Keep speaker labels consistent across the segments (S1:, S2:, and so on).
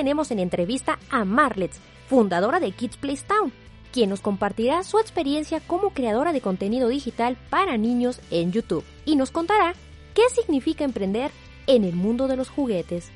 S1: Tenemos en entrevista a Marlets, fundadora de Kids Place Town, quien nos compartirá su experiencia como creadora de contenido digital para niños en YouTube y nos contará qué significa emprender en el mundo de los juguetes.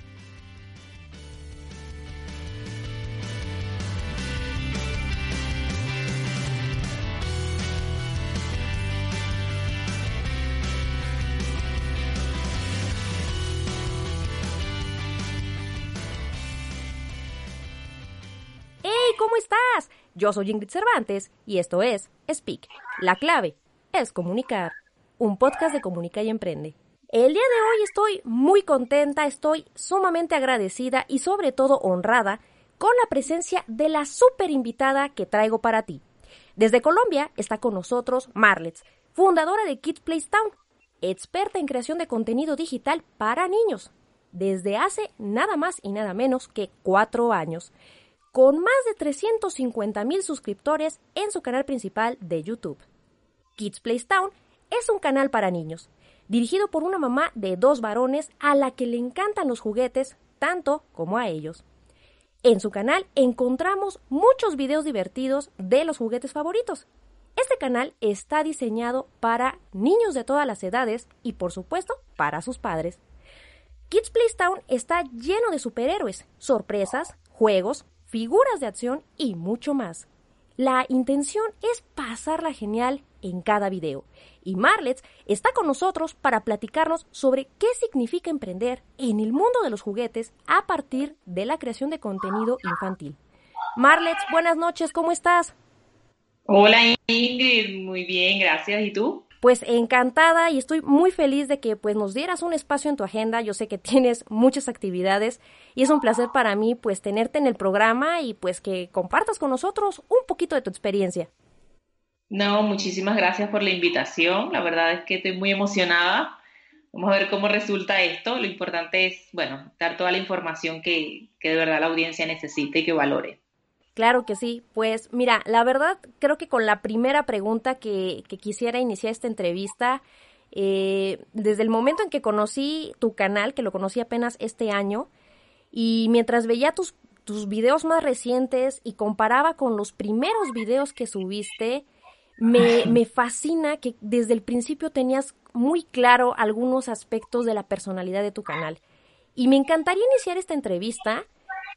S1: ¿Cómo estás? Yo soy Ingrid Cervantes y esto es Speak. La clave es comunicar. Un podcast de Comunica y Emprende. El día de hoy estoy muy contenta, estoy sumamente agradecida y sobre todo honrada con la presencia de la super invitada que traigo para ti. Desde Colombia está con nosotros Marlets, fundadora de Kids Place Town, experta en creación de contenido digital para niños, desde hace nada más y nada menos que cuatro años con más de 350 mil suscriptores en su canal principal de YouTube. Kids Place Town es un canal para niños, dirigido por una mamá de dos varones a la que le encantan los juguetes tanto como a ellos. En su canal encontramos muchos videos divertidos de los juguetes favoritos. Este canal está diseñado para niños de todas las edades y por supuesto para sus padres. Kids Place Town está lleno de superhéroes, sorpresas, juegos, figuras de acción y mucho más. La intención es pasarla genial en cada video. Y Marlets está con nosotros para platicarnos sobre qué significa emprender en el mundo de los juguetes a partir de la creación de contenido infantil. Marlets, buenas noches, ¿cómo estás?
S2: Hola Ingrid, muy bien, gracias. ¿Y tú?
S1: Pues encantada y estoy muy feliz de que pues nos dieras un espacio en tu agenda. Yo sé que tienes muchas actividades y es un placer para mí pues tenerte en el programa y pues que compartas con nosotros un poquito de tu experiencia.
S2: No, muchísimas gracias por la invitación. La verdad es que estoy muy emocionada. Vamos a ver cómo resulta esto. Lo importante es, bueno, dar toda la información que, que de verdad la audiencia necesite y que valore.
S1: Claro que sí. Pues mira, la verdad creo que con la primera pregunta que, que quisiera iniciar esta entrevista, eh, desde el momento en que conocí tu canal, que lo conocí apenas este año, y mientras veía tus, tus videos más recientes y comparaba con los primeros videos que subiste, me, me fascina que desde el principio tenías muy claro algunos aspectos de la personalidad de tu canal. Y me encantaría iniciar esta entrevista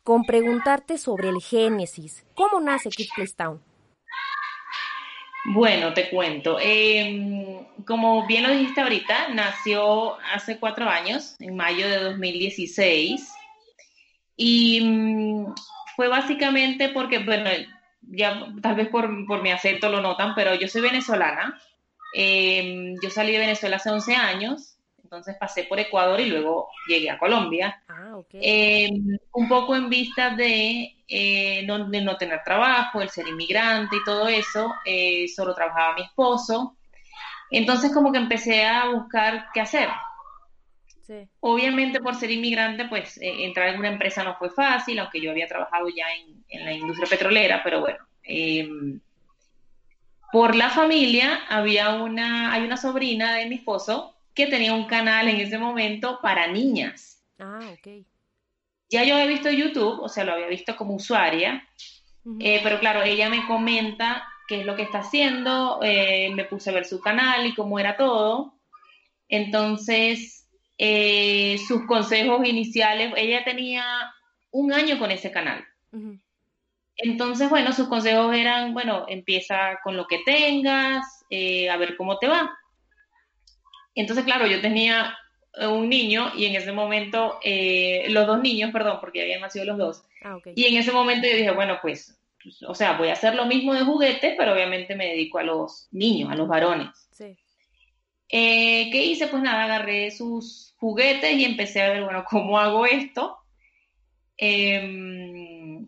S1: con preguntarte sobre el génesis. ¿Cómo nace Kids Place Town?
S2: Bueno, te cuento. Eh, como bien lo dijiste ahorita, nació hace cuatro años, en mayo de 2016. Y mm, fue básicamente porque, bueno, ya tal vez por, por, mi acento lo notan, pero yo soy venezolana. Eh, yo salí de Venezuela hace 11 años entonces pasé por Ecuador y luego llegué a Colombia.
S1: Ah, okay.
S2: eh, un poco en vista de, eh, no, de, no, tener trabajo, el ser inmigrante y todo eso, eh, solo trabajaba mi esposo. Entonces como que empecé a buscar qué hacer.
S1: Sí.
S2: Obviamente por ser inmigrante, pues eh, entrar en una empresa no fue fácil, aunque yo había trabajado ya en, en la industria petrolera, pero bueno. em, por la familia había una, hay una sobrina de mi esposo que tenía un canal en ese momento para niñas.
S1: Ah, ok.
S2: Ya yo había visto YouTube, o sea, lo había visto como usuaria, uh -huh. eh, pero claro, ella me comenta qué es lo que está haciendo, eh, me puse a ver su canal y cómo era todo. Entonces, eh, sus consejos iniciales, ella tenía un año con ese canal.
S1: Uh -huh.
S2: Entonces, bueno, sus consejos eran, bueno, empieza con lo que tengas, eh, a ver cómo te va. Entonces, claro, yo tenía un niño y en ese momento, eh, los dos niños, perdón, porque habían nacido los dos.
S1: Ah, okay.
S2: Y en ese momento yo dije, bueno, pues, pues, o sea, voy a hacer lo mismo de juguetes, pero obviamente me dedico a los niños, a los varones.
S1: Sí.
S2: Eh, ¿Qué hice? Pues nada, agarré sus juguetes y empecé a ver, bueno, ¿cómo hago esto? Em,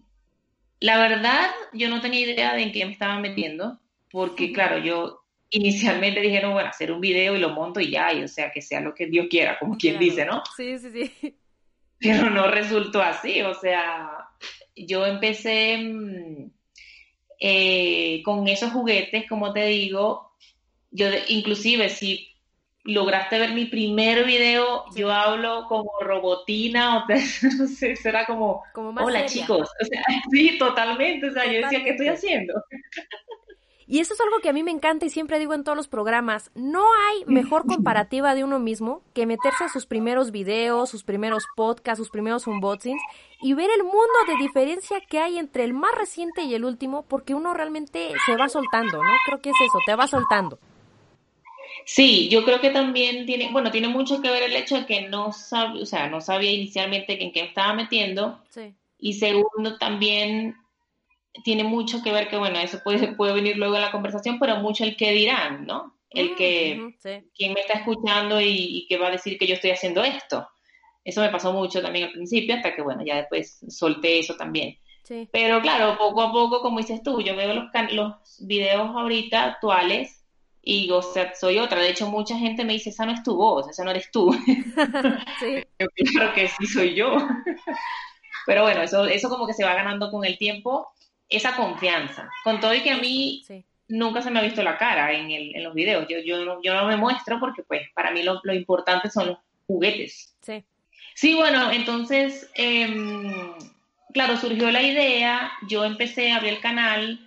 S2: la verdad, yo no tenía idea de en qué me estaba metiendo, porque claro, yo inicialmente dijeron, bueno, hacer un video y lo monto y ya, y o sea, que sea lo que Dios quiera, como quien dice, ¿no?
S1: Sí, sí, sí.
S2: Pero no resultó así, o sea, yo empecé mm, eh, con esos juguetes, como te digo, yo inclusive si lograste ver mi primer video, yo hablo como robotina, o no sé, será como, hola chicos, o sea, sí, totalmente, o sea, yo decía, ¿qué estoy haciendo?
S1: Y eso es algo que a mí me encanta y siempre digo en todos los programas, no hay mejor comparativa de uno mismo que meterse a sus primeros videos, sus primeros podcasts, sus primeros unboxings y ver el mundo de diferencia que hay entre el más reciente y el último, porque uno realmente se va soltando, ¿no? Creo que es eso, te va soltando.
S2: Sí, yo creo que también tiene, bueno, tiene mucho que ver el hecho de que no sabía, o sea, no sabía inicialmente en qué estaba metiendo. Sí. Y segundo, también tiene mucho que ver que, bueno, eso puede, puede venir luego en la conversación, pero mucho el que dirán, ¿no? El que, quién me está escuchando y, que va a decir que yo estoy haciendo esto. Eso me pasó mucho también al principio, hasta que, bueno, ya después solté eso también. Sí. Pero claro, poco a poco, como dices tú, yo veo los, los videos ahorita actuales y o sea, soy otra. De hecho, mucha gente me dice, esa no es tu voz, esa no eres tú. sí. claro que sí soy yo. Pero bueno, eso, eso como que se va ganando con el tiempo esa confianza. Con todo y que a mí nunca se me ha visto la cara en, el, en los videos. Yo, yo, no, yo no me muestro porque pues para mí lo, lo importante son los juguetes. Sí. Sí, bueno, entonces, em, claro, surgió la idea, yo empecé a abrir el canal,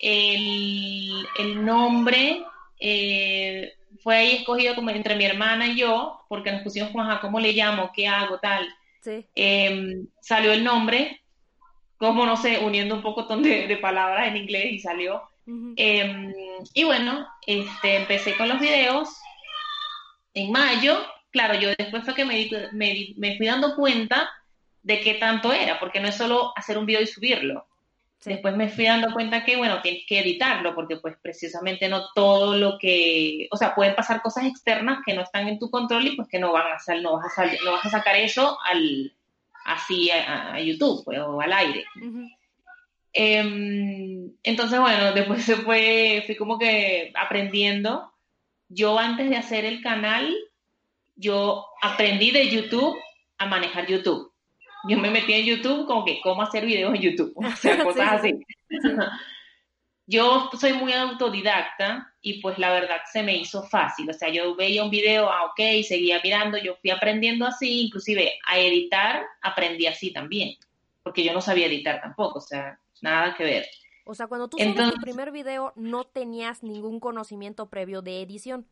S2: el, el nombre eh, fue ahí escogido como entre mi hermana y yo, porque nos pusimos como, ajá, ¿cómo le llamo? ¿Qué hago? Tal. Sí. Em, salió el nombre, como no sé, uniendo un poco de, de palabras en inglés y salió. Em, y bueno, este, empecé con los videos en mayo. Claro, yo después fue que me, me, me fui dando cuenta de qué tanto era, porque no es solo hacer un video y subirlo. Después me fui dando cuenta que, bueno, tienes que editarlo, porque pues precisamente no todo lo que, o sea, pueden pasar cosas externas que no están en tu control y pues que no van a salir, no vas a, no vas a sacar eso al, así a, YouTube pues, o al aire. Em, entonces, bueno, después se fue, fui como que aprendiendo. Yo antes de hacer el canal, yo aprendí de YouTube a manejar YouTube. Yo me metí en YouTube como que cómo hacer videos en YouTube, o sea, cosas así. Yo soy muy autodidacta y pues la verdad se me hizo fácil. O sea, yo veía un video, ah, ok, seguía mirando, yo fui aprendiendo así, inclusive a editar aprendí así también, porque yo no sabía editar tampoco, o sea, nada que ver.
S1: O sea, cuando tú subes tu primer video no tenías ningún conocimiento previo de edición.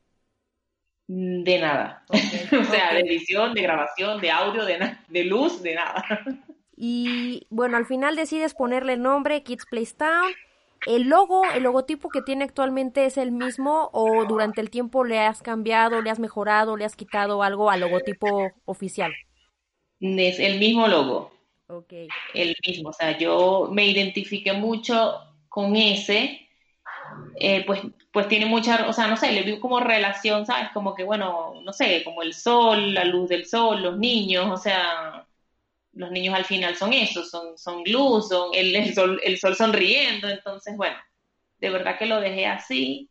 S2: De nada. o sea, de edición, de grabación, de audio, de, de luz, de nada.
S1: Y bueno, al final decides ponerle el nombre Kids Place Town ¿El logo, el logotipo que tiene actualmente es el mismo o durante el tiempo le has cambiado, le has mejorado, le has quitado algo al logotipo oficial?
S2: Es el mismo logo. Ok. El mismo, o sea, yo me identifiqué mucho con ese, eh, pues, pues tiene mucha, o sea, no sé, le vi como relación, ¿sabes? Como que, bueno, no sé, como el sol, la luz del sol, los niños, o sea, los niños al final son eso, son, son luz, son el, sol, el sol sonriendo, entonces bueno, de verdad que lo dejé así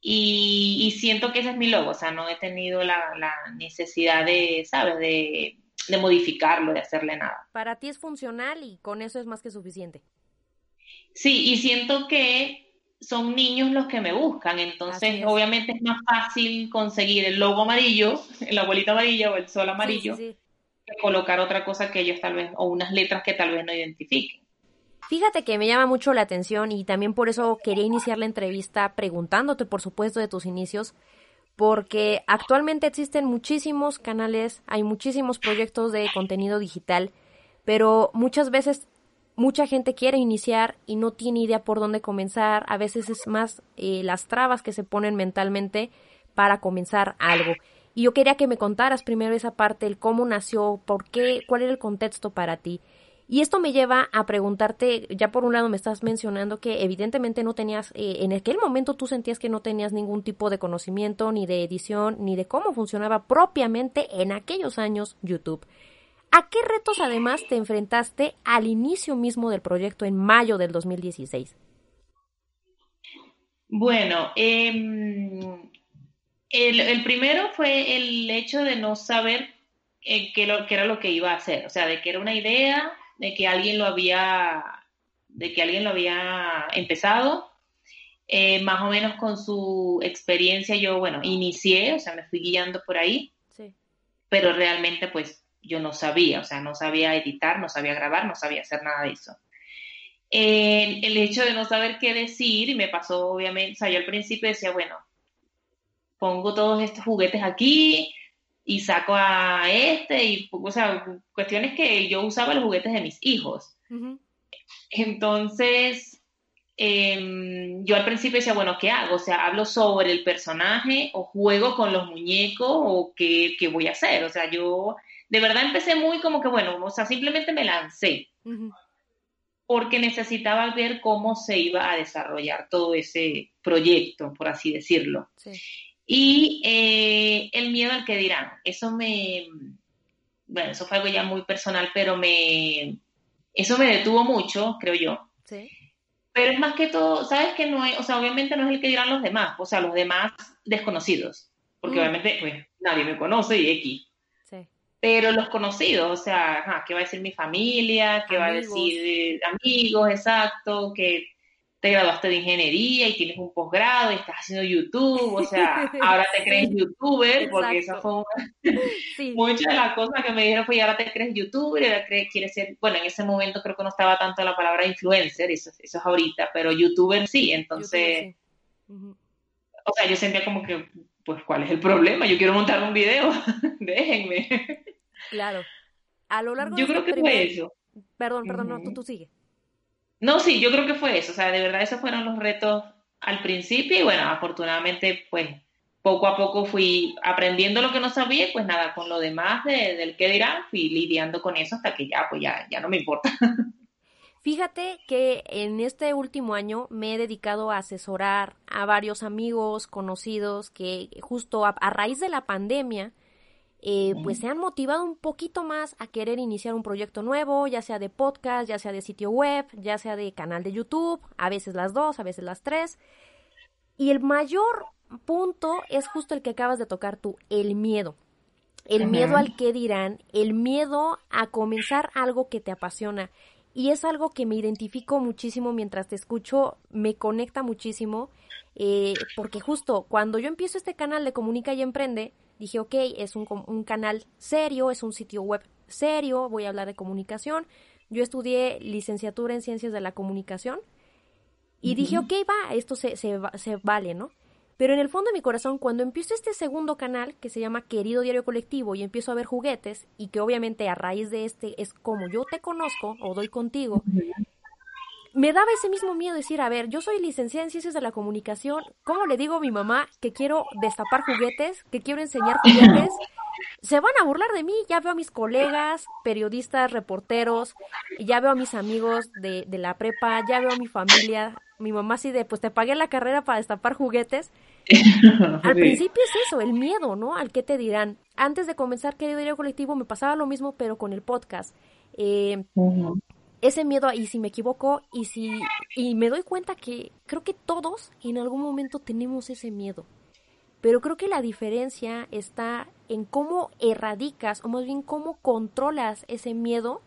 S2: y, siento que ese es mi logo, o sea, no he tenido la, necesidad de, ¿sabes?, de, de modificarlo, de hacerle nada.
S1: Para ti es funcional y con eso es más que suficiente.
S2: Sí, y siento que son niños los que me buscan, entonces obviamente es más fácil conseguir el logo amarillo, la abuelita amarilla o el sol amarillo, colocar otra cosa que ellos tal vez, o unas letras que tal vez no identifiquen.
S1: Fíjate que me llama mucho la atención y también por eso quería iniciar la entrevista preguntándote, por supuesto, de tus inicios, porque actualmente existen muchísimos canales, hay muchísimos proyectos de contenido digital, pero muchas veces mucha gente quiere iniciar y no tiene idea por dónde comenzar, a veces es más eh, las trabas que se ponen mentalmente para comenzar algo. Y yo quería que me contaras primero esa parte, el cómo nació, por qué, cuál era el contexto para ti. Y esto me lleva a preguntarte, ya por un lado me estás mencionando que evidentemente no tenías, eh, en aquel momento tú sentías que no tenías ningún tipo de conocimiento, ni de edición, ni de cómo funcionaba propiamente en aquellos años YouTube. ¿A qué retos además te enfrentaste al inicio mismo del proyecto en mayo del 2016?
S2: Bueno, em, el, primero fue el hecho de no saber eh, qué, lo, qué era lo que iba a hacer, o sea, de que era una idea, de que alguien lo había, de que alguien lo había empezado. Eh, más o menos con su experiencia yo, bueno, inicié, o sea, me fui guiando por ahí, sí. pero realmente pues yo no sabía, o sea, no sabía editar, no sabía grabar, no sabía hacer nada de eso. el hecho de no saber qué decir, me pasó obviamente, o sea, yo al principio decía, bueno, pongo todos estos juguetes aquí y saco a este, y, o sea, cuestiones que yo usaba los juguetes de mis hijos. Entonces, em, yo al principio decía, bueno, ¿qué hago? O sea, ¿hablo sobre el personaje o juego con los muñecos o qué, qué voy a hacer? O sea, yo de verdad empecé muy como que, bueno, o sea, simplemente me lancé. Porque necesitaba ver cómo se iba a desarrollar todo ese proyecto, por así decirlo. Y eh, el miedo al que dirán, eso me, bueno, eso fue algo ya muy personal, pero me, eso me detuvo mucho, creo yo. Sí. Pero es más que todo, ¿sabes que no es, o sea, obviamente no es el que dirán los demás, o sea, los demás desconocidos, porque mm. obviamente, pues, nadie me conoce y X. Pero los conocidos, o sea, ¿qué va a decir mi familia? ¿Qué va a decir amigos? Exacto, que te graduaste de ingeniería y tienes un posgrado y estás haciendo YouTube, o sea, ahora te crees youtuber, porque eso fue una... muchas de las cosas que me dijeron fue, y ahora te crees youtuber, y ahora quieres ser, bueno, en ese momento creo que no estaba tanto la palabra influencer, eso, eso es ahorita, pero youtuber sí, entonces, o sea, yo sentía como que, pues, ¿cuál es el problema? Yo quiero montar un video, déjenme.
S1: Claro. A lo largo
S2: Yo creo que fue eso.
S1: Perdón, perdón, no, tú, tú sigue.
S2: No, sí, yo creo que fue eso. O sea, de verdad esos fueron los retos al principio y bueno, afortunadamente, pues poco a poco fui aprendiendo lo que no sabía y pues nada, con lo demás del que dirán, fui lidiando con eso hasta que ya, pues ya, ya no me importa.
S1: Fíjate que en este último año me he dedicado a asesorar a varios amigos, conocidos, que justo a raíz de la pandemia, eh, pues se han motivado un poquito más a querer iniciar un proyecto nuevo, ya sea de podcast, ya sea de sitio web, ya sea de canal de YouTube, a veces las dos, a veces las tres. Y el mayor punto es justo el que acabas de tocar tú, el miedo. El miedo al que dirán, el miedo a comenzar algo que te apasiona. Y es algo que me identifico muchísimo mientras te escucho, me conecta muchísimo, eh, porque justo cuando yo empiezo este canal de Comunica y Emprende, dije, ok, es un, un canal serio, es un sitio web serio, voy a hablar de comunicación. Yo estudié licenciatura en ciencias de la comunicación y dije, ok, va, esto se, se, se vale, ¿no? Pero en el fondo de mi corazón, cuando empiezo este segundo canal que se llama Querido Diario Colectivo y empiezo a ver juguetes y que obviamente a raíz de este es como yo te conozco o doy contigo, me daba ese mismo miedo decir, a ver, yo soy licenciada en ciencias de la comunicación, ¿cómo le digo a mi mamá que quiero destapar juguetes, que quiero enseñar juguetes? Se van a burlar de mí, ya veo a mis colegas, periodistas, reporteros, ya veo a mis amigos de, de la prepa, ya veo a mi familia, mi mamá así de, pues te pagué la carrera para destapar juguetes. Al principio es eso, el miedo, ¿no? Al que te dirán. Antes de comenzar Querido Diario Colectivo me pasaba lo mismo, pero con el podcast. Eh, ese miedo y si me equivoco y si y me doy cuenta que creo que todos en algún momento tenemos ese miedo. Pero creo que la diferencia está en cómo erradicas o más bien cómo controlas ese miedo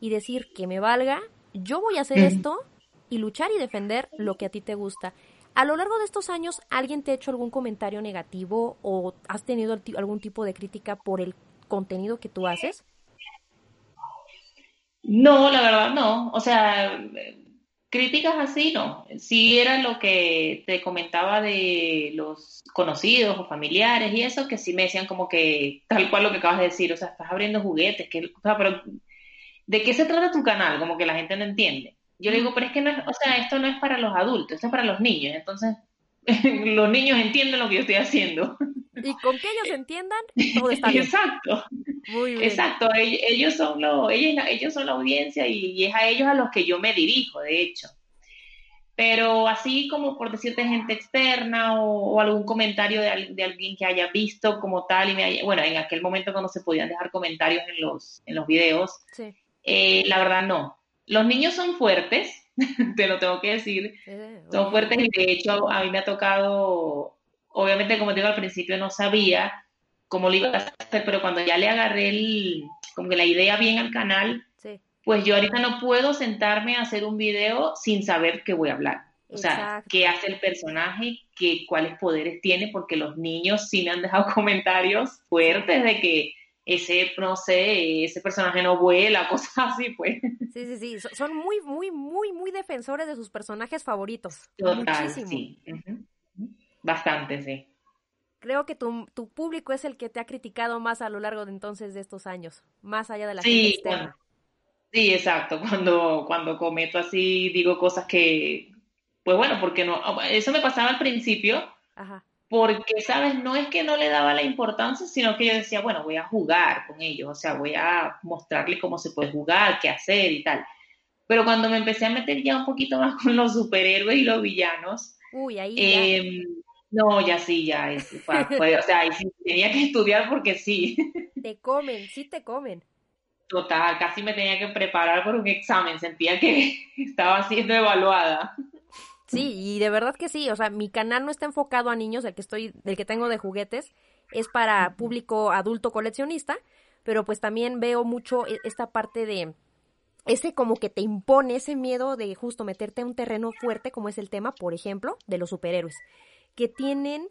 S1: y decir que me valga, yo voy a hacer esto y luchar y defender lo que a ti te gusta. A lo largo de estos años, ¿alguien te ha hecho algún comentario negativo o has tenido algún tipo de crítica por el contenido que tú haces?
S2: No, la verdad no. O sea, críticas así no. Sí era lo que te comentaba de los conocidos o familiares y eso, que sí me decían como que tal cual lo que acabas de decir, o sea, estás abriendo juguetes, que, o sea, pero ¿de qué se trata tu canal? Como que la gente no entiende. Yo le digo, pero es que no es, o sea, esto no es para los adultos, esto es para los niños. Entonces, los niños entienden lo que yo estoy haciendo.
S1: Y con que ellos entiendan, todo está bien.
S2: Exacto.
S1: Muy bien.
S2: Exacto, ellos son, lo, ellos, ellos son la audiencia y, es a ellos a los que yo me dirijo, de hecho. Pero así como por decirte gente externa o, algún comentario de, de, alguien que haya visto como tal, y me bueno, en aquel momento cuando se podían dejar comentarios en los, en los videos, eh, la verdad no. Los niños son fuertes, te lo tengo que decir, son fuertes y de hecho a mí me ha tocado, obviamente como te digo al principio no sabía, cómo lo iba a hacer, pero cuando ya le agarré el, como que la idea bien al canal, pues yo ahorita no puedo sentarme a hacer un video sin saber qué voy a hablar. O sea, qué hace el personaje, qué, cuáles poderes tiene, porque los niños sí me han dejado comentarios fuertes de que ese, no sé, ese personaje no vuela, cosas así, pues.
S1: Sí, sí, sí, son muy, muy, muy, muy defensores de sus personajes favoritos.
S2: Total, sí. Bastante, sí
S1: creo que tu, tu, público es el que te ha criticado más a lo largo de entonces de estos años, más allá de la
S2: sí,
S1: gente externa.
S2: sí, exacto. Cuando, cuando cometo así, digo cosas que, pues bueno, porque no, eso me pasaba al principio, Ajá. Porque, ¿sabes? No es que no le daba la importancia, sino que yo decía, bueno, voy a jugar con ellos, o sea, voy a mostrarles cómo se puede jugar, qué hacer y tal. Pero cuando me empecé a meter ya un poquito más con los superhéroes y los villanos,
S1: Uy, ahí
S2: eh, no, ya sí, ya es, o sea, tenía que estudiar porque sí.
S1: Te comen, sí te comen.
S2: Total, casi me tenía que preparar por un examen, sentía que estaba siendo evaluada.
S1: Sí, y de verdad que sí, o sea, mi canal no está enfocado a niños, el que estoy, el que tengo de juguetes, es para público adulto coleccionista, pero pues también veo mucho e, esta parte de ese como que te impone ese miedo de justo meterte en un terreno fuerte como es el tema, por ejemplo, de los superhéroes que tienen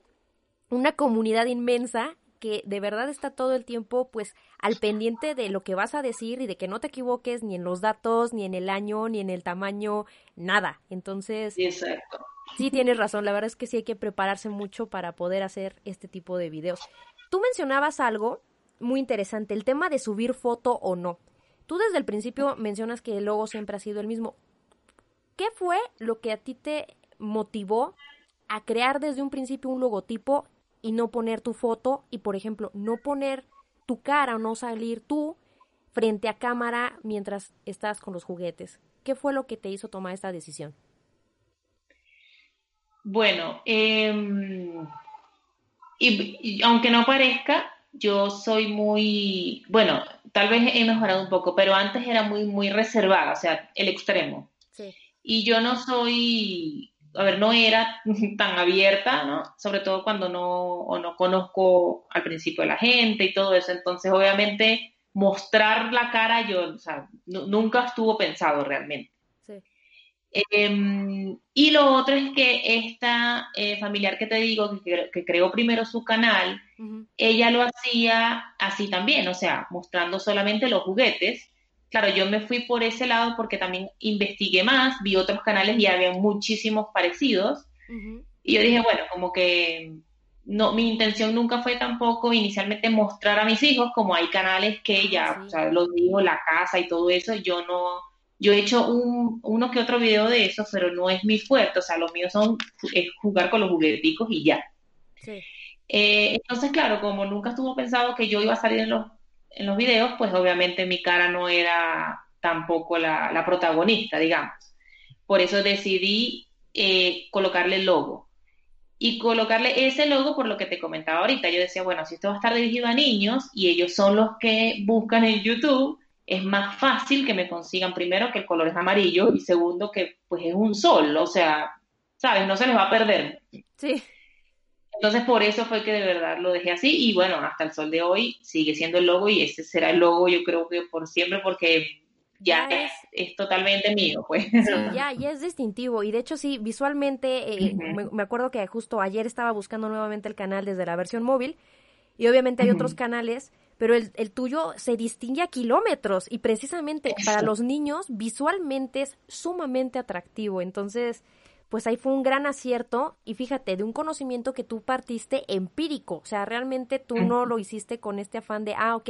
S1: una comunidad inmensa que de verdad está todo el tiempo pues al pendiente de lo que vas a decir y de que no te equivoques ni en los datos, ni en el año, ni en el tamaño, nada. Entonces,
S2: sí, exacto.
S1: sí tienes razón, la verdad es que sí hay que prepararse mucho para poder hacer este tipo de videos. Tú mencionabas algo muy interesante, el tema de subir foto o no. Tú desde el principio mencionas que el logo siempre ha sido el mismo. ¿Qué fue lo que a ti te motivó a crear desde un principio un logotipo y no poner tu foto y, por ejemplo, no poner tu cara o no salir tú frente a cámara mientras estás con los juguetes. ¿Qué fue lo que te hizo tomar esta decisión?
S2: Bueno, em, y, aunque no parezca, yo soy muy, bueno, tal vez he mejorado un poco, pero antes era muy, muy reservada, o sea, el extremo. Sí. Y yo no soy a ver, no era tan abierta, ¿no? Sobre todo cuando no, o no conozco al principio a la gente y todo eso. Entonces, obviamente, mostrar la cara yo, o sea, nunca estuvo pensado realmente. Sí. Em, y lo otro es que esta eh, familiar que te digo, que, que, creó primero su canal, ella lo hacía así también, o sea, mostrando solamente los juguetes claro, yo me fui por ese lado porque también investigué más, vi otros canales y había muchísimos parecidos. Y yo dije, bueno, como que no, mi intención nunca fue tampoco inicialmente mostrar a mis hijos, como hay canales que ya, o sea, los digo, la casa y todo eso, yo no, yo he hecho un, uno que otro video de eso, pero no es mi fuerte, o sea, los míos son es jugar con los jugueticos y ya. Eh, entonces, claro, como nunca estuvo pensado que yo iba a salir en los en los videos, pues obviamente mi cara no era tampoco la, protagonista, digamos. Por eso decidí eh, colocarle el logo. Y colocarle ese logo por lo que te comentaba ahorita. Yo decía, bueno, si esto va a estar dirigido a niños y ellos son los que buscan en YouTube, es más fácil que me consigan primero que el color es amarillo y segundo que pues es un sol, o sea, ¿sabes? No se les va a perder.
S1: Sí.
S2: Entonces por eso fue que de verdad lo dejé así y bueno, hasta el sol de hoy sigue siendo el logo y ese será el logo yo creo que por siempre porque ya, es, totalmente mío, pues.
S1: Sí, ya, ya es distintivo y de hecho sí, visualmente, eh, me, acuerdo que justo ayer estaba buscando nuevamente el canal desde la versión móvil y obviamente hay otros canales, pero el, el, tuyo se distingue a kilómetros y precisamente para los niños visualmente es sumamente atractivo, entonces pues ahí fue un gran acierto y fíjate, de un conocimiento que tú partiste empírico, o sea, realmente tú no lo hiciste con este afán de, ah, ok,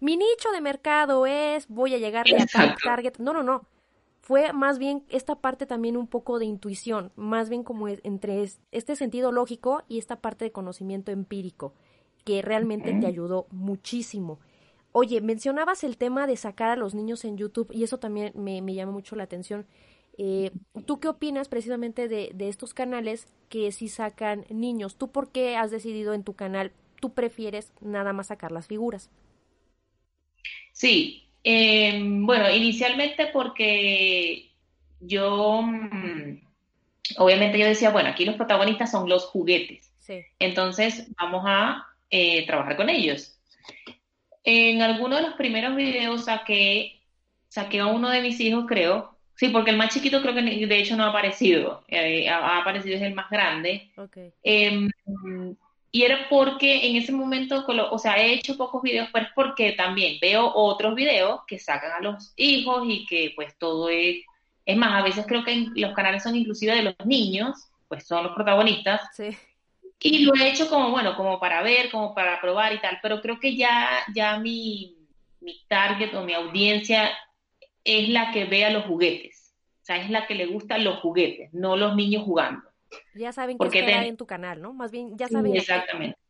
S1: mi nicho de mercado es, voy a llegar a target, no, no, no, fue más bien esta parte también un poco de intuición, más bien como entre este sentido lógico y esta parte de conocimiento empírico, que realmente te ayudó muchísimo. Oye, mencionabas el tema de sacar a los niños en YouTube y eso también me, me llama mucho la atención. Eh, ¿Tú qué opinas precisamente de, de, estos canales que sí sacan niños? ¿Tú por qué has decidido en tu canal, tú prefieres nada más sacar las figuras?
S2: Sí, eh, bueno, inicialmente porque yo, mm, obviamente yo decía, bueno, aquí los protagonistas son los juguetes. Entonces vamos a eh, trabajar con ellos. En alguno de los primeros videos saqué, saqué a uno de mis hijos, creo. Sí, porque el más chiquito creo que de hecho no ha aparecido. Eh, ha, aparecido es el más grande.
S1: Okay.
S2: Em, y era porque en ese momento, o sea, he hecho pocos videos, pero es porque también veo otros videos que sacan a los hijos y que pues todo es... Es más, a veces creo que los canales son inclusive de los niños, pues son los protagonistas.
S1: Sí.
S2: Y lo he hecho como, bueno, como para ver, como para probar y tal, pero creo que ya, ya mi, mi target o mi audiencia es la que ve a los juguetes. O sea, es la que le gustan los juguetes, no los niños jugando.
S1: Ya saben qué esperar en tu canal, ¿no? Más bien, ya saben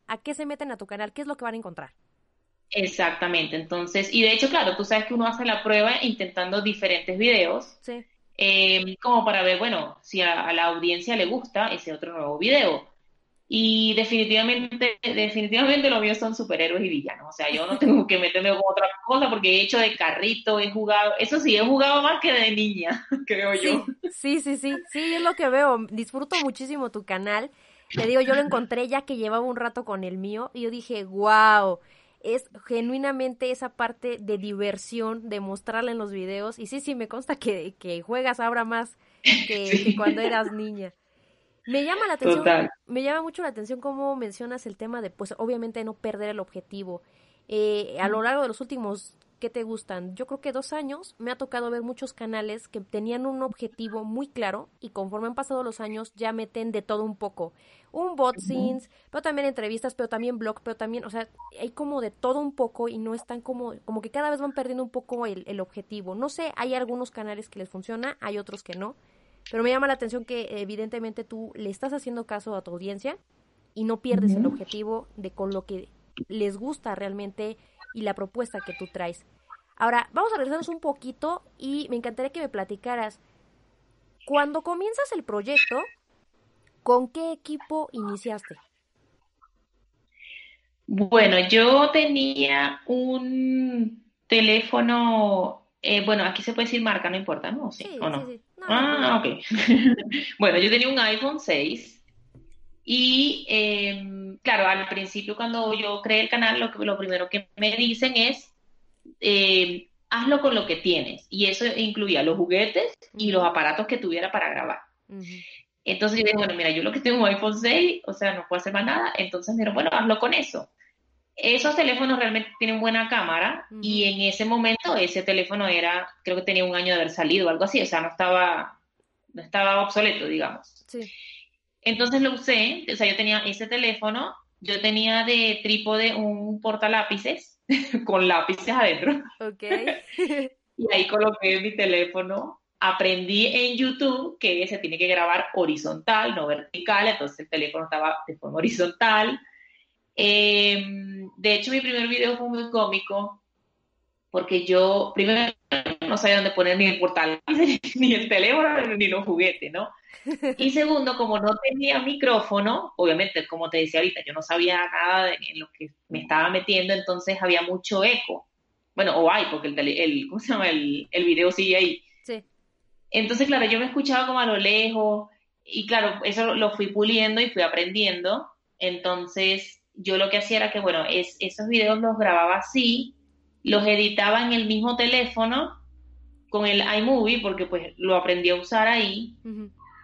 S1: A, qué, se meten a tu canal, qué es lo que van a encontrar.
S2: Exactamente, entonces, y de hecho, claro, tú sabes que uno hace la prueba intentando diferentes videos,
S1: sí.
S2: eh, como para ver, bueno, si a, la audiencia le gusta ese otro nuevo video. Y definitivamente, definitivamente los míos son superhéroes y villanos. O sea, yo no tengo que meterme con otra cosa porque he hecho de carrito, he jugado, eso sí, he jugado más que de niña, creo yo.
S1: Sí, sí, sí, sí, es lo que veo. Disfruto muchísimo tu canal. Te digo, yo lo encontré ya que llevaba un rato con el mío y yo dije, wow, es genuinamente esa parte de diversión, de mostrarla en los videos. Y sí, sí, me consta que, que juegas ahora más que cuando eras niña. Me llama la atención, me llama mucho la atención cómo mencionas el tema de, pues, obviamente no perder el objetivo. Eh, a lo largo de los últimos, ¿qué te gustan? Yo creo que dos años me ha tocado ver muchos canales que tenían un objetivo muy claro y conforme han pasado los años ya meten de todo un poco. Un bot scenes, pero también entrevistas, pero también blog, pero también, o sea, hay como de todo un poco y no están como, como que cada vez van perdiendo un poco el, el objetivo. No sé, hay algunos canales que les funciona, hay otros que no. Pero me llama la atención que evidentemente tú le estás haciendo caso a tu audiencia y no pierdes el objetivo de con lo que les gusta realmente y la propuesta que tú traes. Ahora, vamos a regresarnos un poquito y me encantaría que me platicaras, cuando comienzas el proyecto, ¿con qué equipo iniciaste?
S2: Bueno, yo tenía un teléfono, eh, bueno, aquí se puede decir marca, no importa, ¿no?
S1: Sí, sí, no? sí,
S2: ah, ok. bueno, yo tenía un iPhone 6 y, em, claro, al principio cuando yo creé el canal, lo, lo primero que me dicen es, em, hazlo con lo que tienes. Y eso incluía los juguetes y los aparatos que tuviera para grabar. Entonces yo dije, bueno, mira, yo lo que tengo un iPhone 6, o sea, no puedo hacer más nada. Entonces me bueno, hazlo con eso. Esos teléfonos realmente tienen buena cámara y en ese momento ese teléfono era, creo que tenía un año de haber salido o algo así, o sea, no estaba, no estaba obsoleto, digamos.
S1: Sí.
S2: Entonces lo usé, o sea, yo tenía ese teléfono, yo tenía de trípode un portalápices con lápices adentro.
S1: Ok.
S2: y ahí coloqué mi teléfono. Aprendí en YouTube que se tiene que grabar horizontal, no vertical, entonces el teléfono estaba de forma horizontal Em, de hecho, mi primer video fue muy cómico porque yo primero no sabía dónde poner ni el portal, ni el teléfono, ni los juguetes, ¿no? Y segundo, como no tenía micrófono, obviamente, como te decía ahorita, yo no sabía nada de en lo que me estaba metiendo, entonces había mucho eco. Bueno, o hay, porque el, el, ¿cómo se llama? El, el video sigue ahí.
S1: Sí.
S2: Entonces, claro, yo me escuchaba como a lo lejos, y claro, eso lo fui puliendo y fui aprendiendo. Entonces, yo lo que hacía era que, bueno, es, esos videos los grababa así, los editaba en el mismo teléfono con el iMovie, porque pues lo aprendí a usar ahí.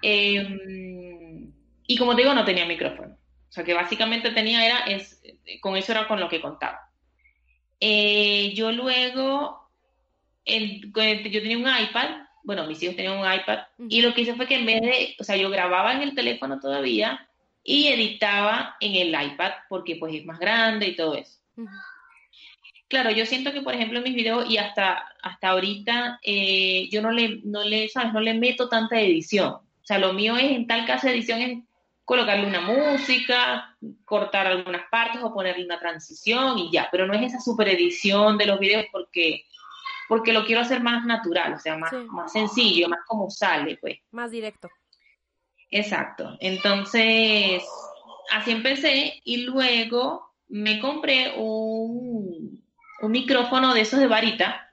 S2: Em, y como te digo, no tenía micrófono. O sea, que básicamente tenía, era, es, con eso era con lo que contaba. Eh, yo luego, yo tenía un iPad, bueno, mis hijos tenían un iPad, y lo que hice fue que en vez de, o sea, yo grababa en el teléfono todavía, y editaba en el iPad porque pues es más grande y todo eso. claro, yo siento que, por ejemplo, en mis videos y hasta, hasta ahorita, eh, yo no le, no le, ¿sabes? No le meto tanta edición. O sea, lo mío es, en tal caso de edición, es colocarle una música, cortar algunas partes o ponerle una transición y ya, pero no es esa super edición de los videos porque porque lo quiero hacer más natural, o sea, más, más sencillo, más como sale, pues.
S1: Más directo.
S2: Exacto. Entonces, así empecé y luego me compré un, un micrófono de esos de varita.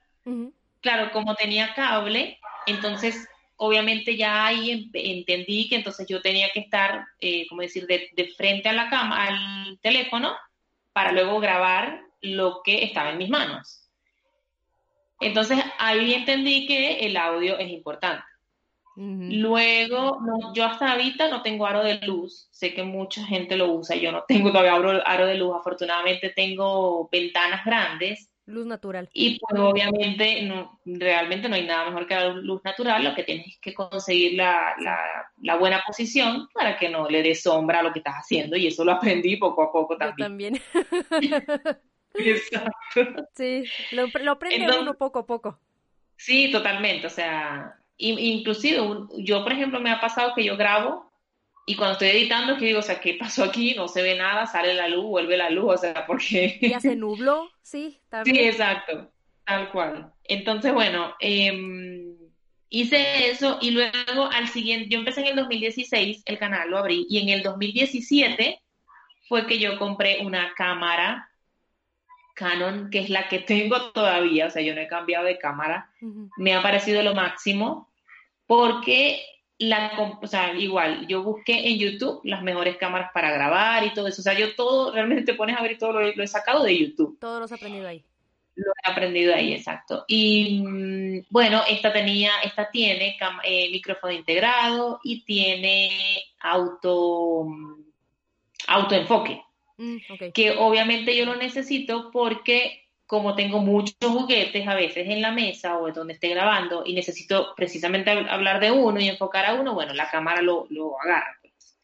S2: Claro, como tenía cable, entonces obviamente ya ahí entendí que entonces yo tenía que estar, eh, como decir, de, de, frente a la cama, al teléfono, para luego grabar lo que estaba en mis manos. Entonces ahí entendí que el audio es importante. Luego, yo hasta ahorita no tengo aro de luz, sé que mucha gente lo usa, yo no tengo todavía aro, de luz, afortunadamente tengo ventanas grandes.
S1: Luz natural.
S2: Y pues obviamente no, realmente no hay nada mejor que la luz natural, lo que tienes es que conseguir la, la, buena posición para que no le dé sombra a lo que estás haciendo y eso lo aprendí poco a poco también.
S1: Yo también.
S2: Exacto.
S1: Sí, lo, lo aprende uno poco a poco.
S2: Sí, totalmente. O sea, inclusive yo, por ejemplo, me ha pasado que yo grabo y cuando estoy editando, que digo, o sea, ¿qué pasó aquí? No se ve nada, sale la luz, vuelve la luz, o sea, porque...
S1: Ya se nubló, sí,
S2: también. Sí, exacto, tal cual. Entonces, bueno, em, hice eso y luego al siguiente, yo empecé en el 2016, el canal lo abrí, y en el 2017 fue que yo compré una cámara Canon, que es la que tengo todavía, o sea, yo no he cambiado de cámara, me ha parecido lo máximo, porque la, o sea, igual, yo busqué en YouTube las mejores cámaras para grabar y todo eso, o sea, yo todo, realmente te pones a ver todo lo, he sacado de YouTube.
S1: Todo lo has aprendido ahí.
S2: Lo he aprendido ahí, exacto. Y mm, bueno, esta tenía, esta tiene eh, micrófono integrado y tiene auto, mm, autoenfoque. Mm, que obviamente yo lo necesito porque como tengo muchos juguetes a veces en la mesa o donde esté grabando y necesito precisamente hablar de uno y enfocar a uno, bueno, la cámara lo, lo agarra. Pues.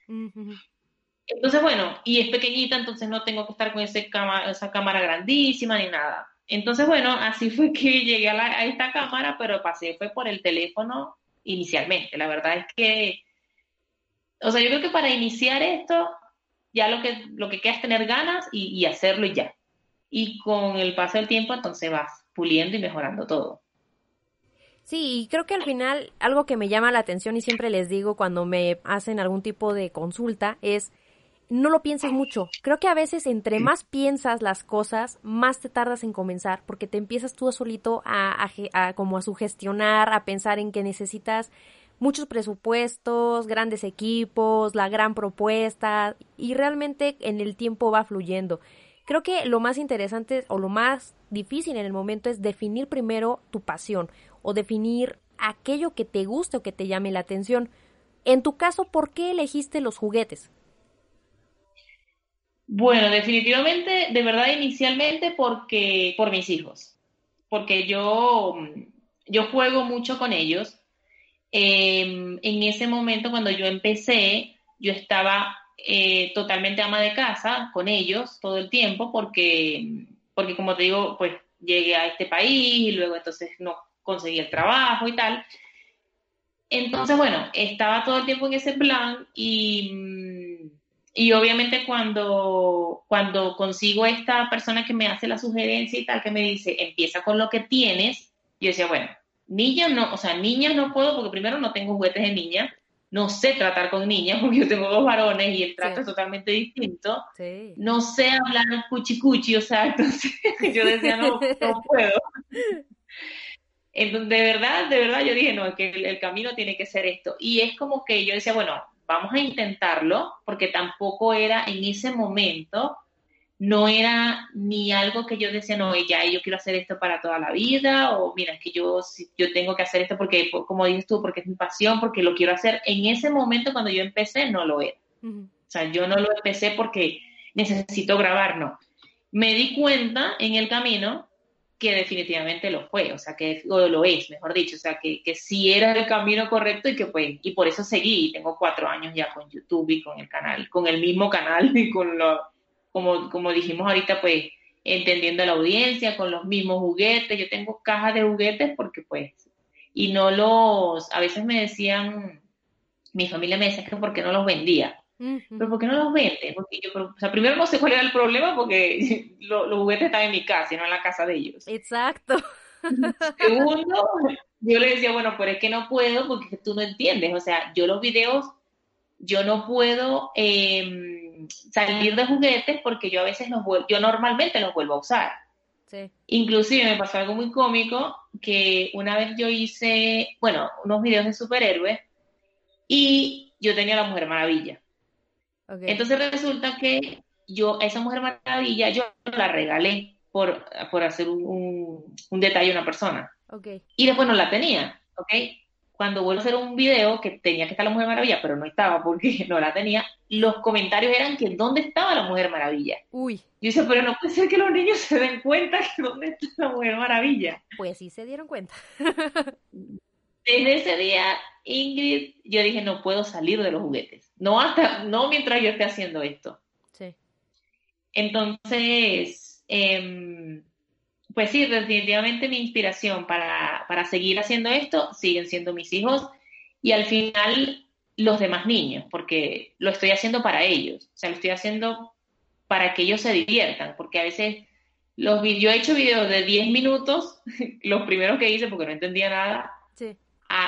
S2: Entonces, bueno, y es pequeñita, entonces no tengo que estar con ese esa cámara grandísima ni nada. Entonces, bueno, así fue que llegué a, a esta cámara, pero pasé fue por el teléfono inicialmente. La verdad es que, o sea, yo creo que para iniciar esto ya lo que, lo que queda es tener ganas y, hacerlo y ya. Y con el paso del tiempo entonces vas puliendo y mejorando todo.
S1: Sí, y creo que al final algo que me llama la atención y siempre les digo cuando me hacen algún tipo de consulta es no lo pienses mucho. Creo que a veces entre más piensas las cosas, más te tardas en comenzar, porque te empiezas tú solito a, a, como a sugestionar, a pensar en que necesitas muchos presupuestos, grandes equipos, la gran propuesta y realmente en el tiempo va fluyendo. Creo que lo más interesante o lo más difícil en el momento es definir primero tu pasión o definir aquello que te guste o que te llame la atención. En tu caso, ¿por qué elegiste los juguetes?
S2: Bueno, definitivamente, de verdad, inicialmente porque por mis hijos, porque yo yo juego mucho con ellos Em, en ese momento, cuando yo empecé, yo estaba eh, totalmente ama de casa con ellos todo el tiempo porque, porque, como te digo, pues llegué a este país y luego entonces no conseguí el trabajo y tal. Entonces, bueno, estaba todo el tiempo en ese plan y, y obviamente cuando, cuando consigo esta persona que me hace la sugerencia y tal, que me dice, empieza con lo que tienes, yo decía, bueno, Niñas no, o sea, niñas no puedo porque primero no tengo juguetes de niña, no sé tratar con niñas porque yo tengo dos varones y el trato es totalmente distinto. No sé hablar cuchi cuchi, o sea, entonces yo decía, no, no puedo. Entonces, de verdad, de verdad, yo dije, no, es que el, camino tiene que ser esto. Y es como que yo decía, bueno, vamos a intentarlo, porque tampoco era en ese momento no era ni algo que yo decía, no, ya yo quiero hacer esto para toda la vida, o mira, es que yo, yo tengo que hacer esto porque, como dices tú, porque es mi pasión, porque lo quiero hacer. En ese momento, cuando yo empecé, no lo era. O sea, yo no lo empecé porque necesito grabar, no. Me di cuenta en el camino que definitivamente lo fue, o sea, que lo es, mejor dicho, o sea, que, que sí era el camino correcto y que pues, y por eso seguí, tengo cuatro años ya con YouTube y con el canal, con el mismo canal y con lo, como, como dijimos ahorita, pues entendiendo la audiencia, con los mismos juguetes. Yo tengo cajas de juguetes porque pues, y no los, a veces me decían, mi familia me decía que por qué no los vendía. Pero ¿por qué no los vende? Porque yo, o sea, primero no sé cuál era el problema porque los juguetes están en mi casa y no en la casa de ellos.
S1: Exacto.
S2: Segundo, yo le decía, bueno, pero es que no puedo porque tú no entiendes. O sea, yo los videos, yo no puedo em, salir de juguetes porque yo a veces los vuelvo, yo normalmente los vuelvo a usar. Sí. Inclusive me pasó algo muy cómico que una vez yo hice, bueno, unos videos de superhéroes y yo tenía la Mujer Maravilla. Entonces resulta que yo, esa Mujer Maravilla, yo la regalé por, por hacer un, un, detalle a una persona. Y después no la tenía, ¿ok? Cuando vuelvo a hacer un video que tenía que estar la Mujer Maravilla, pero no estaba porque no la tenía, los comentarios eran que ¿dónde estaba la Mujer Maravilla?
S1: Uy.
S2: Yo dije, pero no puede ser que los niños se den cuenta que dónde está la Mujer Maravilla.
S1: Pues sí se dieron cuenta.
S2: Desde ese día, Ingrid, yo dije, no puedo salir de los juguetes. No hasta, no mientras yo esté haciendo esto. Sí. Entonces, em, pues sí, definitivamente mi inspiración para, para seguir haciendo esto siguen siendo mis hijos y al final los demás niños, porque lo estoy haciendo para ellos. O sea, lo estoy haciendo para que ellos se diviertan, porque a veces los yo he hecho videos de 10 minutos, los primeros que hice porque no entendía nada, sí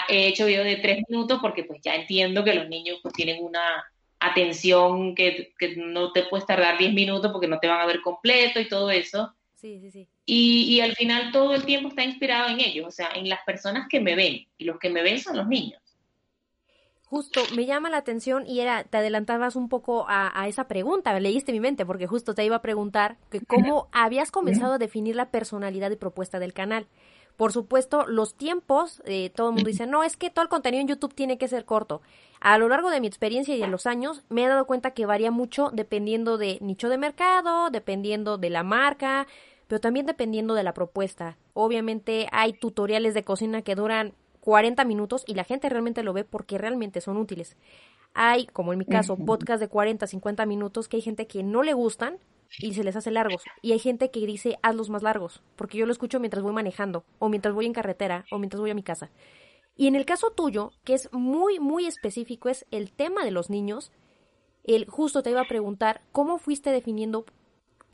S2: he hecho videos de tres minutos porque pues ya entiendo que los niños pues tienen una atención que, no te puedes tardar diez minutos porque no te van a ver completo y todo eso.
S1: Sí, sí, sí.
S2: Y, y al final todo el tiempo está inspirado en ellos, o sea, en las personas que me ven. Y los que me ven son los niños.
S1: Justo, me llama la atención y era, te adelantabas un poco a, a, esa pregunta, leíste mi mente, porque justo te iba a preguntar que cómo habías comenzado a definir la personalidad y propuesta del canal. Por supuesto, los tiempos, eh, todo el mundo dice, no, es que todo el contenido en YouTube tiene que ser corto. A lo largo de mi experiencia y de los años, me he dado cuenta que varía mucho dependiendo de nicho de mercado, dependiendo de la marca, pero también dependiendo de la propuesta. Obviamente hay tutoriales de cocina que duran 40 minutos y la gente realmente lo ve porque realmente son útiles. Hay, como en mi caso, podcasts de 40, 50 minutos que hay gente que no le gustan, y se les hace largos. Y hay gente que dice, hazlos más largos, porque yo lo escucho mientras voy manejando, o mientras voy en carretera, o mientras voy a mi casa. Y en el caso tuyo, que es muy, muy específico, es el tema de los niños, el, justo te iba a preguntar, ¿cómo fuiste definiendo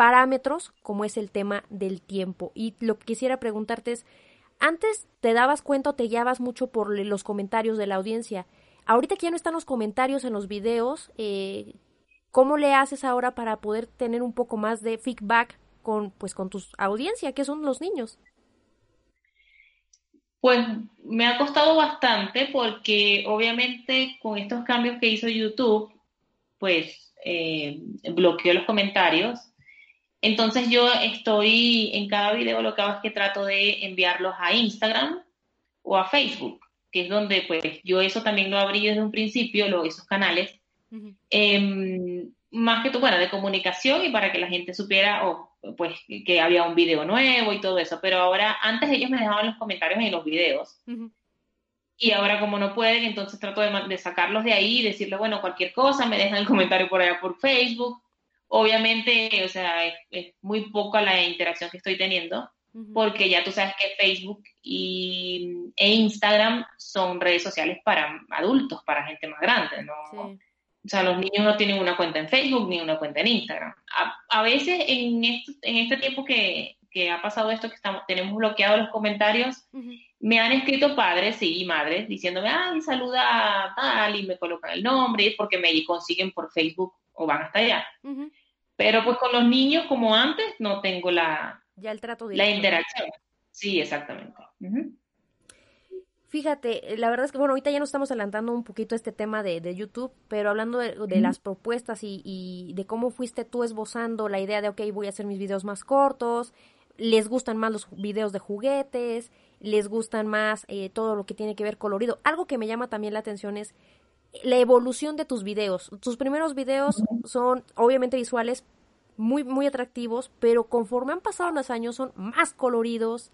S1: parámetros como es el tema del tiempo? Y lo que quisiera preguntarte es, antes te dabas cuenta o te guiabas mucho por los comentarios de la audiencia. Ahorita que ya no están los comentarios en los videos, eh, ¿Cómo le haces ahora para poder tener un poco más de feedback con, pues, con tu audiencia, que son los niños?
S2: Pues me ha costado bastante porque obviamente con estos cambios que hizo YouTube, pues eh, bloqueó los comentarios. Entonces yo estoy en cada video lo que hago es que trato de enviarlos a Instagram o a Facebook, que es donde pues yo eso también lo abrí desde un principio, lo, esos canales, Em, más que todo, bueno, de comunicación y para que la gente supiera, o pues, que había un video nuevo y todo eso. Pero ahora, antes ellos me dejaban los comentarios en los videos. Y ahora como no pueden, entonces trato de, sacarlos de ahí y decirles, bueno, cualquier cosa, me dejan el comentario por allá por Facebook. Obviamente, o sea, es, muy poca la interacción que estoy teniendo, porque ya tú sabes que Facebook y, e Instagram son redes sociales para adultos, para gente más grande, ¿no? O sea, los niños no tienen una cuenta en Facebook ni una cuenta en Instagram. A, veces en, en este tiempo que, ha pasado esto, que estamos, tenemos bloqueados los comentarios, me han escrito padres y madres diciéndome, ay, saluda a tal, y me colocan el nombre, porque me consiguen por Facebook o van hasta allá. Pero pues con los niños, como antes, no tengo la,
S1: ya el trato
S2: la interacción. Sí, exactamente.
S1: Fíjate, la verdad es que, bueno, ahorita ya nos estamos adelantando un poquito este tema de, de YouTube, pero hablando de, las propuestas y, y, de cómo fuiste tú esbozando la idea de, ok, voy a hacer mis videos más cortos, les gustan más los videos de juguetes, les gustan más eh, todo lo que tiene que ver colorido. Algo que me llama también la atención es la evolución de tus videos. Tus primeros videos son obviamente visuales, muy, muy atractivos, pero conforme han pasado los años son más coloridos,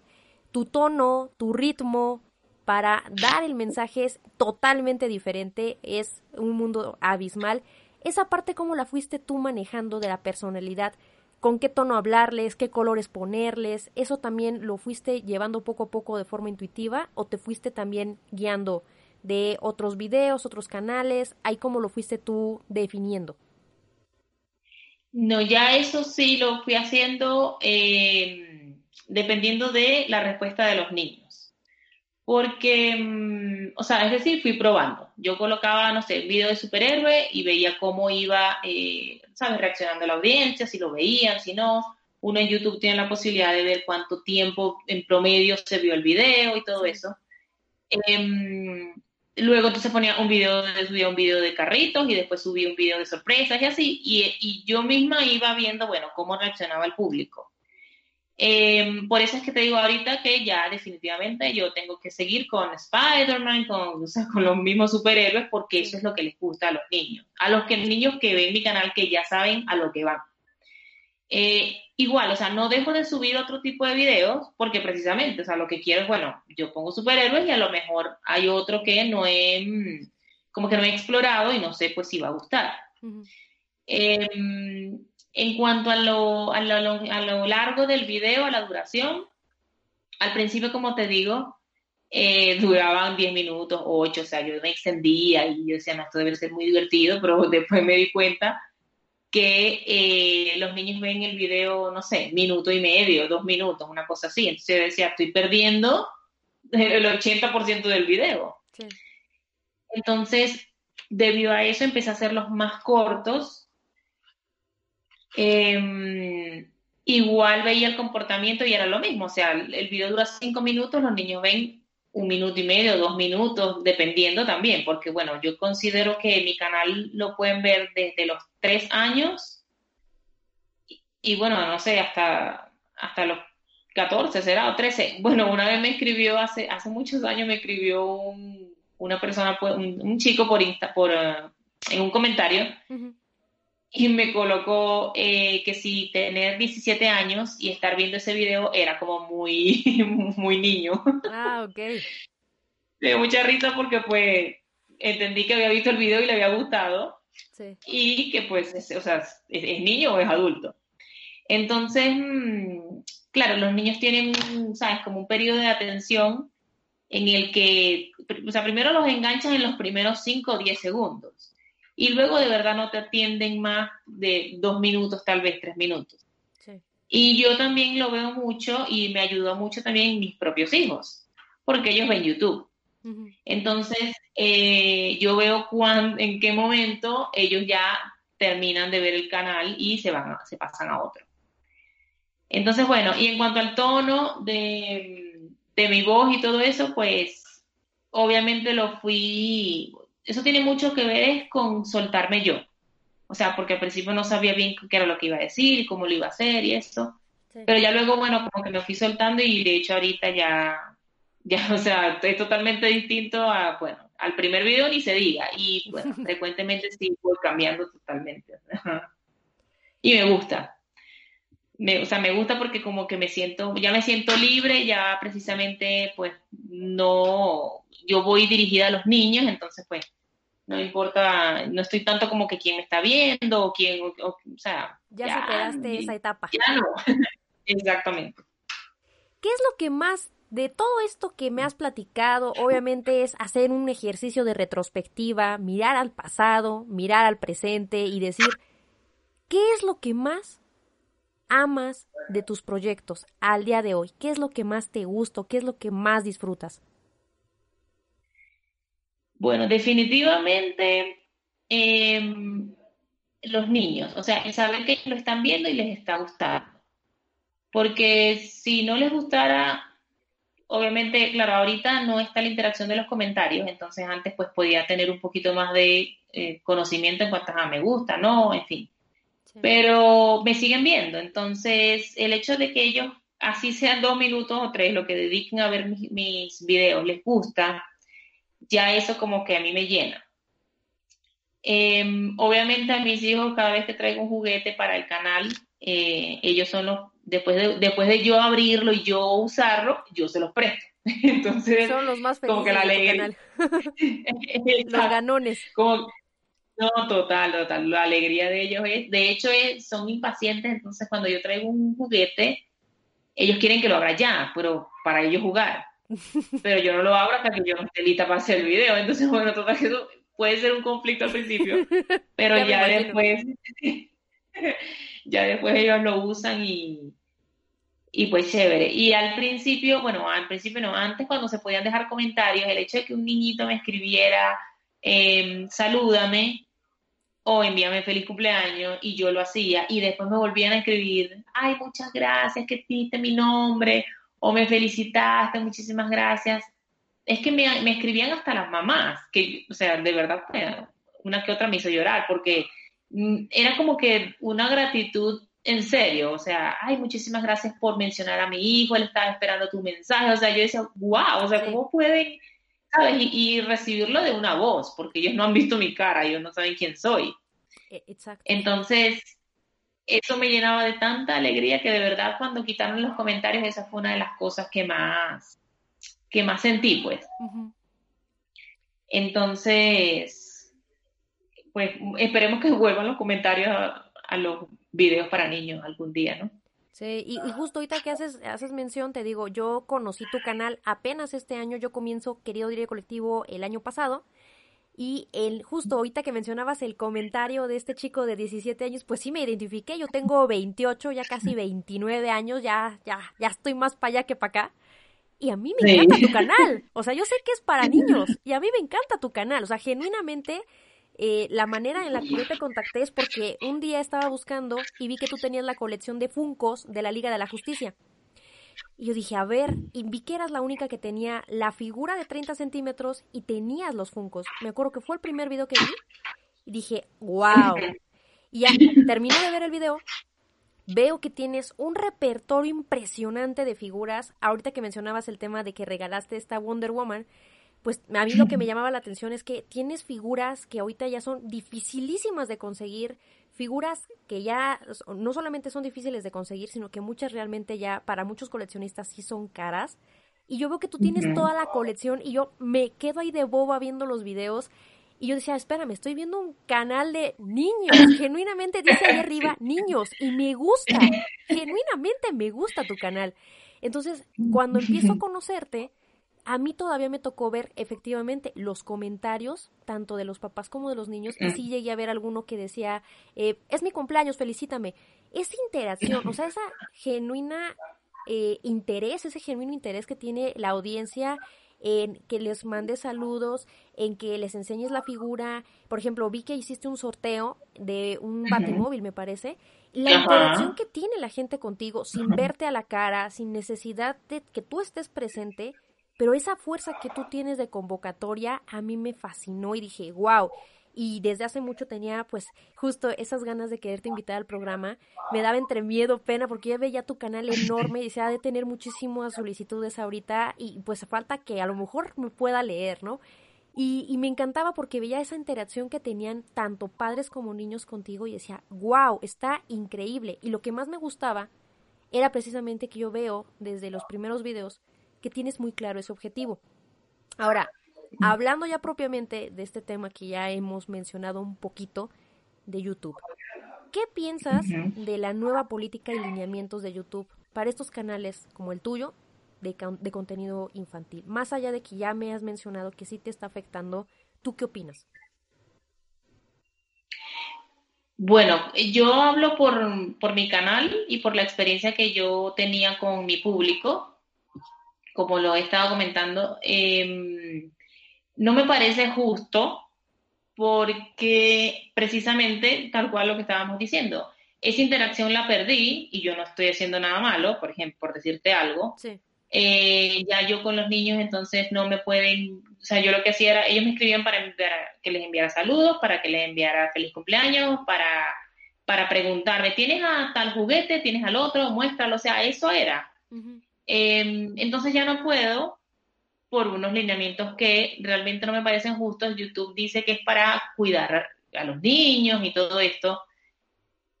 S1: tu tono, tu ritmo, para dar el mensaje es totalmente diferente, es un mundo abismal. Esa parte, ¿cómo la fuiste tú manejando de la personalidad? con qué tono hablarles, qué colores ponerles, ¿eso también lo fuiste llevando poco a poco de forma intuitiva o te fuiste también guiando de otros videos, otros canales? ¿Ahí cómo lo fuiste tú definiendo?
S2: No, ya eso sí lo fui haciendo eh, dependiendo de la respuesta de los niños porque, mm, o sea, es decir, fui probando. Yo colocaba, no sé, un video de superhéroe y veía cómo iba, eh, ¿sabes?, reaccionando la audiencia, si lo veían, si no. Uno en YouTube tiene la posibilidad de ver cuánto tiempo en promedio se vio el video y todo eso. Em, luego entonces ponía un video, subía un video de carritos y después subía un video de sorpresas y así. Y, y yo misma iba viendo, bueno, cómo reaccionaba el público. Eh, por eso es que te digo ahorita que ya definitivamente yo tengo que seguir con Spider-Man, con, con los mismos superhéroes, porque eso es lo que les gusta a los niños. A los que, niños que ven mi canal que ya saben a lo que van. Eh, igual, o sea, no dejo de subir otro tipo de videos porque precisamente, o sea, lo que quiero es, bueno, yo pongo superhéroes y a lo mejor hay otro que no he, mm, como que no he explorado y no sé pues si va a gustar. En cuanto a lo, a, lo, largo del video, a la duración, al principio, como te digo, eh, duraban 10 minutos, 8, o sea, yo me extendía y yo decía, no, esto debe ser muy divertido, pero después me di cuenta que eh, los niños ven el video, no sé, minuto y medio, dos minutos, una cosa así. Entonces yo decía, estoy perdiendo el 80% del video. Entonces, debido a eso, empecé a hacerlos más cortos Em, igual veía el comportamiento y era lo mismo, o sea, el, video dura cinco minutos, los niños ven un minuto y medio, dos minutos, dependiendo también, porque bueno, yo considero que mi canal lo pueden ver desde los tres años y, bueno, no sé, hasta, hasta los 14 será o 13. Bueno, una vez me escribió, hace, hace muchos años me escribió una persona, pues, un, chico por Insta, por, eh, en un comentario y me colocó eh, que si tener 17 años y estar viendo ese video era como muy, muy niño.
S1: Ah, ok.
S2: Dio mucha risa porque pues entendí que había visto el video y le había gustado. Sí. Y que pues, o sea, es, niño o es adulto. Entonces, mm, claro, los niños tienen, ¿sabes? Como un periodo de atención en el que, o sea, primero los enganchas en los primeros 5 o 10 segundos y luego de verdad no te atienden más de dos minutos, tal vez tres minutos. Y yo también lo veo mucho y me ayudó mucho también mis propios hijos, porque ellos ven YouTube. Entonces, eh, yo veo cuán, en qué momento ellos ya terminan de ver el canal y se, van se pasan a otro. Entonces, bueno, y en cuanto al tono de, de mi voz y todo eso, pues obviamente lo fui, eso tiene mucho que ver con soltarme yo. O sea, porque al principio no sabía bien qué era lo que iba a decir, cómo lo iba a hacer y eso. Pero ya luego, bueno, como que me fui soltando y de hecho ahorita ya, ya, o sea, es totalmente distinto a, bueno, al primer video ni se diga. Y bueno, frecuentemente sí voy cambiando totalmente. y me gusta. Me, o sea, me gusta porque como que me siento, ya me siento libre, ya precisamente, pues, no, yo voy dirigida a los niños, entonces, pues, no importa, no estoy tanto como que quién me está viendo o quién, o, sea.
S1: Ya, ya superaste esa etapa.
S2: Ya no, exactamente.
S1: ¿Qué es lo que más de todo esto que me has platicado, obviamente es hacer un ejercicio de retrospectiva, mirar al pasado, mirar al presente y decir, ¿qué es lo que más amas de tus proyectos al día de hoy? ¿Qué es lo que más te gusta? ¿Qué es lo que más disfrutas?
S2: Bueno, definitivamente em, los niños, o sea, saber que lo están viendo y les está gustando. Porque si no les gustara, obviamente, claro, ahorita no está la interacción de los comentarios, entonces antes pues podía tener un poquito más de eh, conocimiento en cuanto a me gusta, no, en fin. Pero me siguen viendo, entonces el hecho de que ellos, así sean dos minutos o tres, lo que dediquen a ver mis, mis videos, les gusta, ya eso como que a mí me llena. Em, obviamente a mis hijos cada vez que traigo un juguete para el canal, eh, ellos son los, después de, después de yo abrirlo y yo usarlo, yo se los presto. Entonces,
S1: son los más felices como que la ley, los ganones.
S2: Como, No, total, total. La alegría de ellos es, de hecho, es, son impacientes, entonces cuando yo traigo un juguete, ellos quieren que lo abra ya, pero para ellos jugar. Pero yo no lo abro hasta que yo no esté lista para hacer el video. Entonces, bueno, total, eso puede ser un conflicto al principio, pero ya, ya después, ya después ellos lo usan y, y pues chévere. Y al principio, bueno, al principio no, antes cuando se podían dejar comentarios, el hecho de que un niñito me escribiera, eh, salúdame o envíame feliz cumpleaños y yo lo hacía y después me volvían a escribir, ay, muchas gracias que diste mi nombre o me felicitaste, muchísimas gracias. Es que me, me escribían hasta las mamás, que, o sea, de verdad, una que otra me hizo llorar porque mm, era como que una gratitud en serio, o sea, ay, muchísimas gracias por mencionar a mi hijo, él estaba esperando tu mensaje, o sea, yo decía, wow, o sea, ¿cómo pueden, sabes? Y, recibirlo de una voz, porque ellos no han visto mi cara, ellos no saben quién soy. E, exacto. Entonces, eso me llenaba de tanta alegría que de verdad cuando quitaron los comentarios, esa fue una de las cosas que más, que más sentí, pues. Entonces, pues esperemos que vuelvan los comentarios a los videos para niños algún día, ¿no?
S1: Sí, y, justo ahorita que haces, haces mención, te digo, yo conocí tu canal apenas este año, yo comienzo Querido Diario Colectivo el año pasado, y el, justo ahorita que mencionabas el comentario de este chico de 17 años, pues sí me identifiqué, yo tengo 28, ya casi 29 años, ya, ya, ya estoy más para allá que para acá. Y a mí me encanta tu canal. O sea, yo sé que es para niños y a mí me encanta tu canal. O sea, genuinamente eh, la manera en la que yo te contacté es porque un día estaba buscando y vi que tú tenías la colección de Funcos de la Liga de la Justicia. Y yo dije, a ver, y vi que eras la única que tenía la figura de 30 centímetros y tenías los Funcos. Me acuerdo que fue el primer video que vi y dije, wow. Y ya terminé de ver el video, veo que tienes un repertorio impresionante de figuras. Ahorita que mencionabas el tema de que regalaste esta Wonder Woman, pues a mí lo que me llamaba la atención es que tienes figuras que ahorita ya son dificilísimas de conseguir, figuras que ya no solamente son difíciles de conseguir, sino que muchas realmente ya para muchos coleccionistas sí son caras. Y yo veo que tú tienes toda la colección y yo me quedo ahí de boba viendo los videos. Y yo decía, espérame, estoy viendo un canal de niños. Genuinamente dice ahí arriba niños. Y me gusta. Genuinamente me gusta tu canal. Entonces, cuando empiezo a conocerte, a mí todavía me tocó ver efectivamente los comentarios, tanto de los papás como de los niños, y sí llegué a ver alguno que decía, eh, es mi cumpleaños, felicítame. Esa interacción, o sea, esa genuina eh, interés, ese genuino interés que tiene la audiencia en que les mande saludos, en que les enseñes la figura. Por ejemplo, vi que hiciste un sorteo de un batimóvil, me parece. La interacción que tiene la gente contigo, sin verte a la cara, sin necesidad de que tú estés presente, pero esa fuerza que tú tienes de convocatoria a mí me fascinó y dije, wow. Y desde hace mucho tenía pues justo esas ganas de quererte invitar al programa. Me daba entre miedo, pena, porque ya veía tu canal enorme y se ha de tener muchísimas solicitudes ahorita y pues falta que a lo mejor me pueda leer, ¿no? Y, y, me encantaba porque veía esa interacción que tenían tanto padres como niños contigo y decía, wow, está increíble. Y lo que más me gustaba era precisamente que yo veo desde los primeros videos que tienes muy claro ese objetivo. Ahora, hablando ya propiamente de este tema que ya hemos mencionado un poquito de YouTube, ¿qué piensas de la nueva política y lineamientos de YouTube para estos canales como el tuyo de, de, contenido infantil? Más allá de que ya me has mencionado que sí te está afectando, ¿tú qué opinas?
S2: Bueno, yo hablo por, por mi canal y por la experiencia que yo tenía con mi público como lo he estado comentando, em, no me parece justo porque precisamente tal cual lo que estábamos diciendo, esa interacción la perdí y yo no estoy haciendo nada malo, por ejemplo, por decirte algo. Eh, ya yo con los niños entonces no me pueden, o sea, yo lo que hacía era, ellos me escribían para que les enviara saludos, para que les enviara feliz cumpleaños, para, para preguntarme, ¿tienes a tal juguete? ¿Tienes al otro? Muéstralo, o sea, eso era. Em, entonces ya no puedo por unos lineamientos que realmente no me parecen justos. YouTube dice que es para cuidar a los niños y todo esto.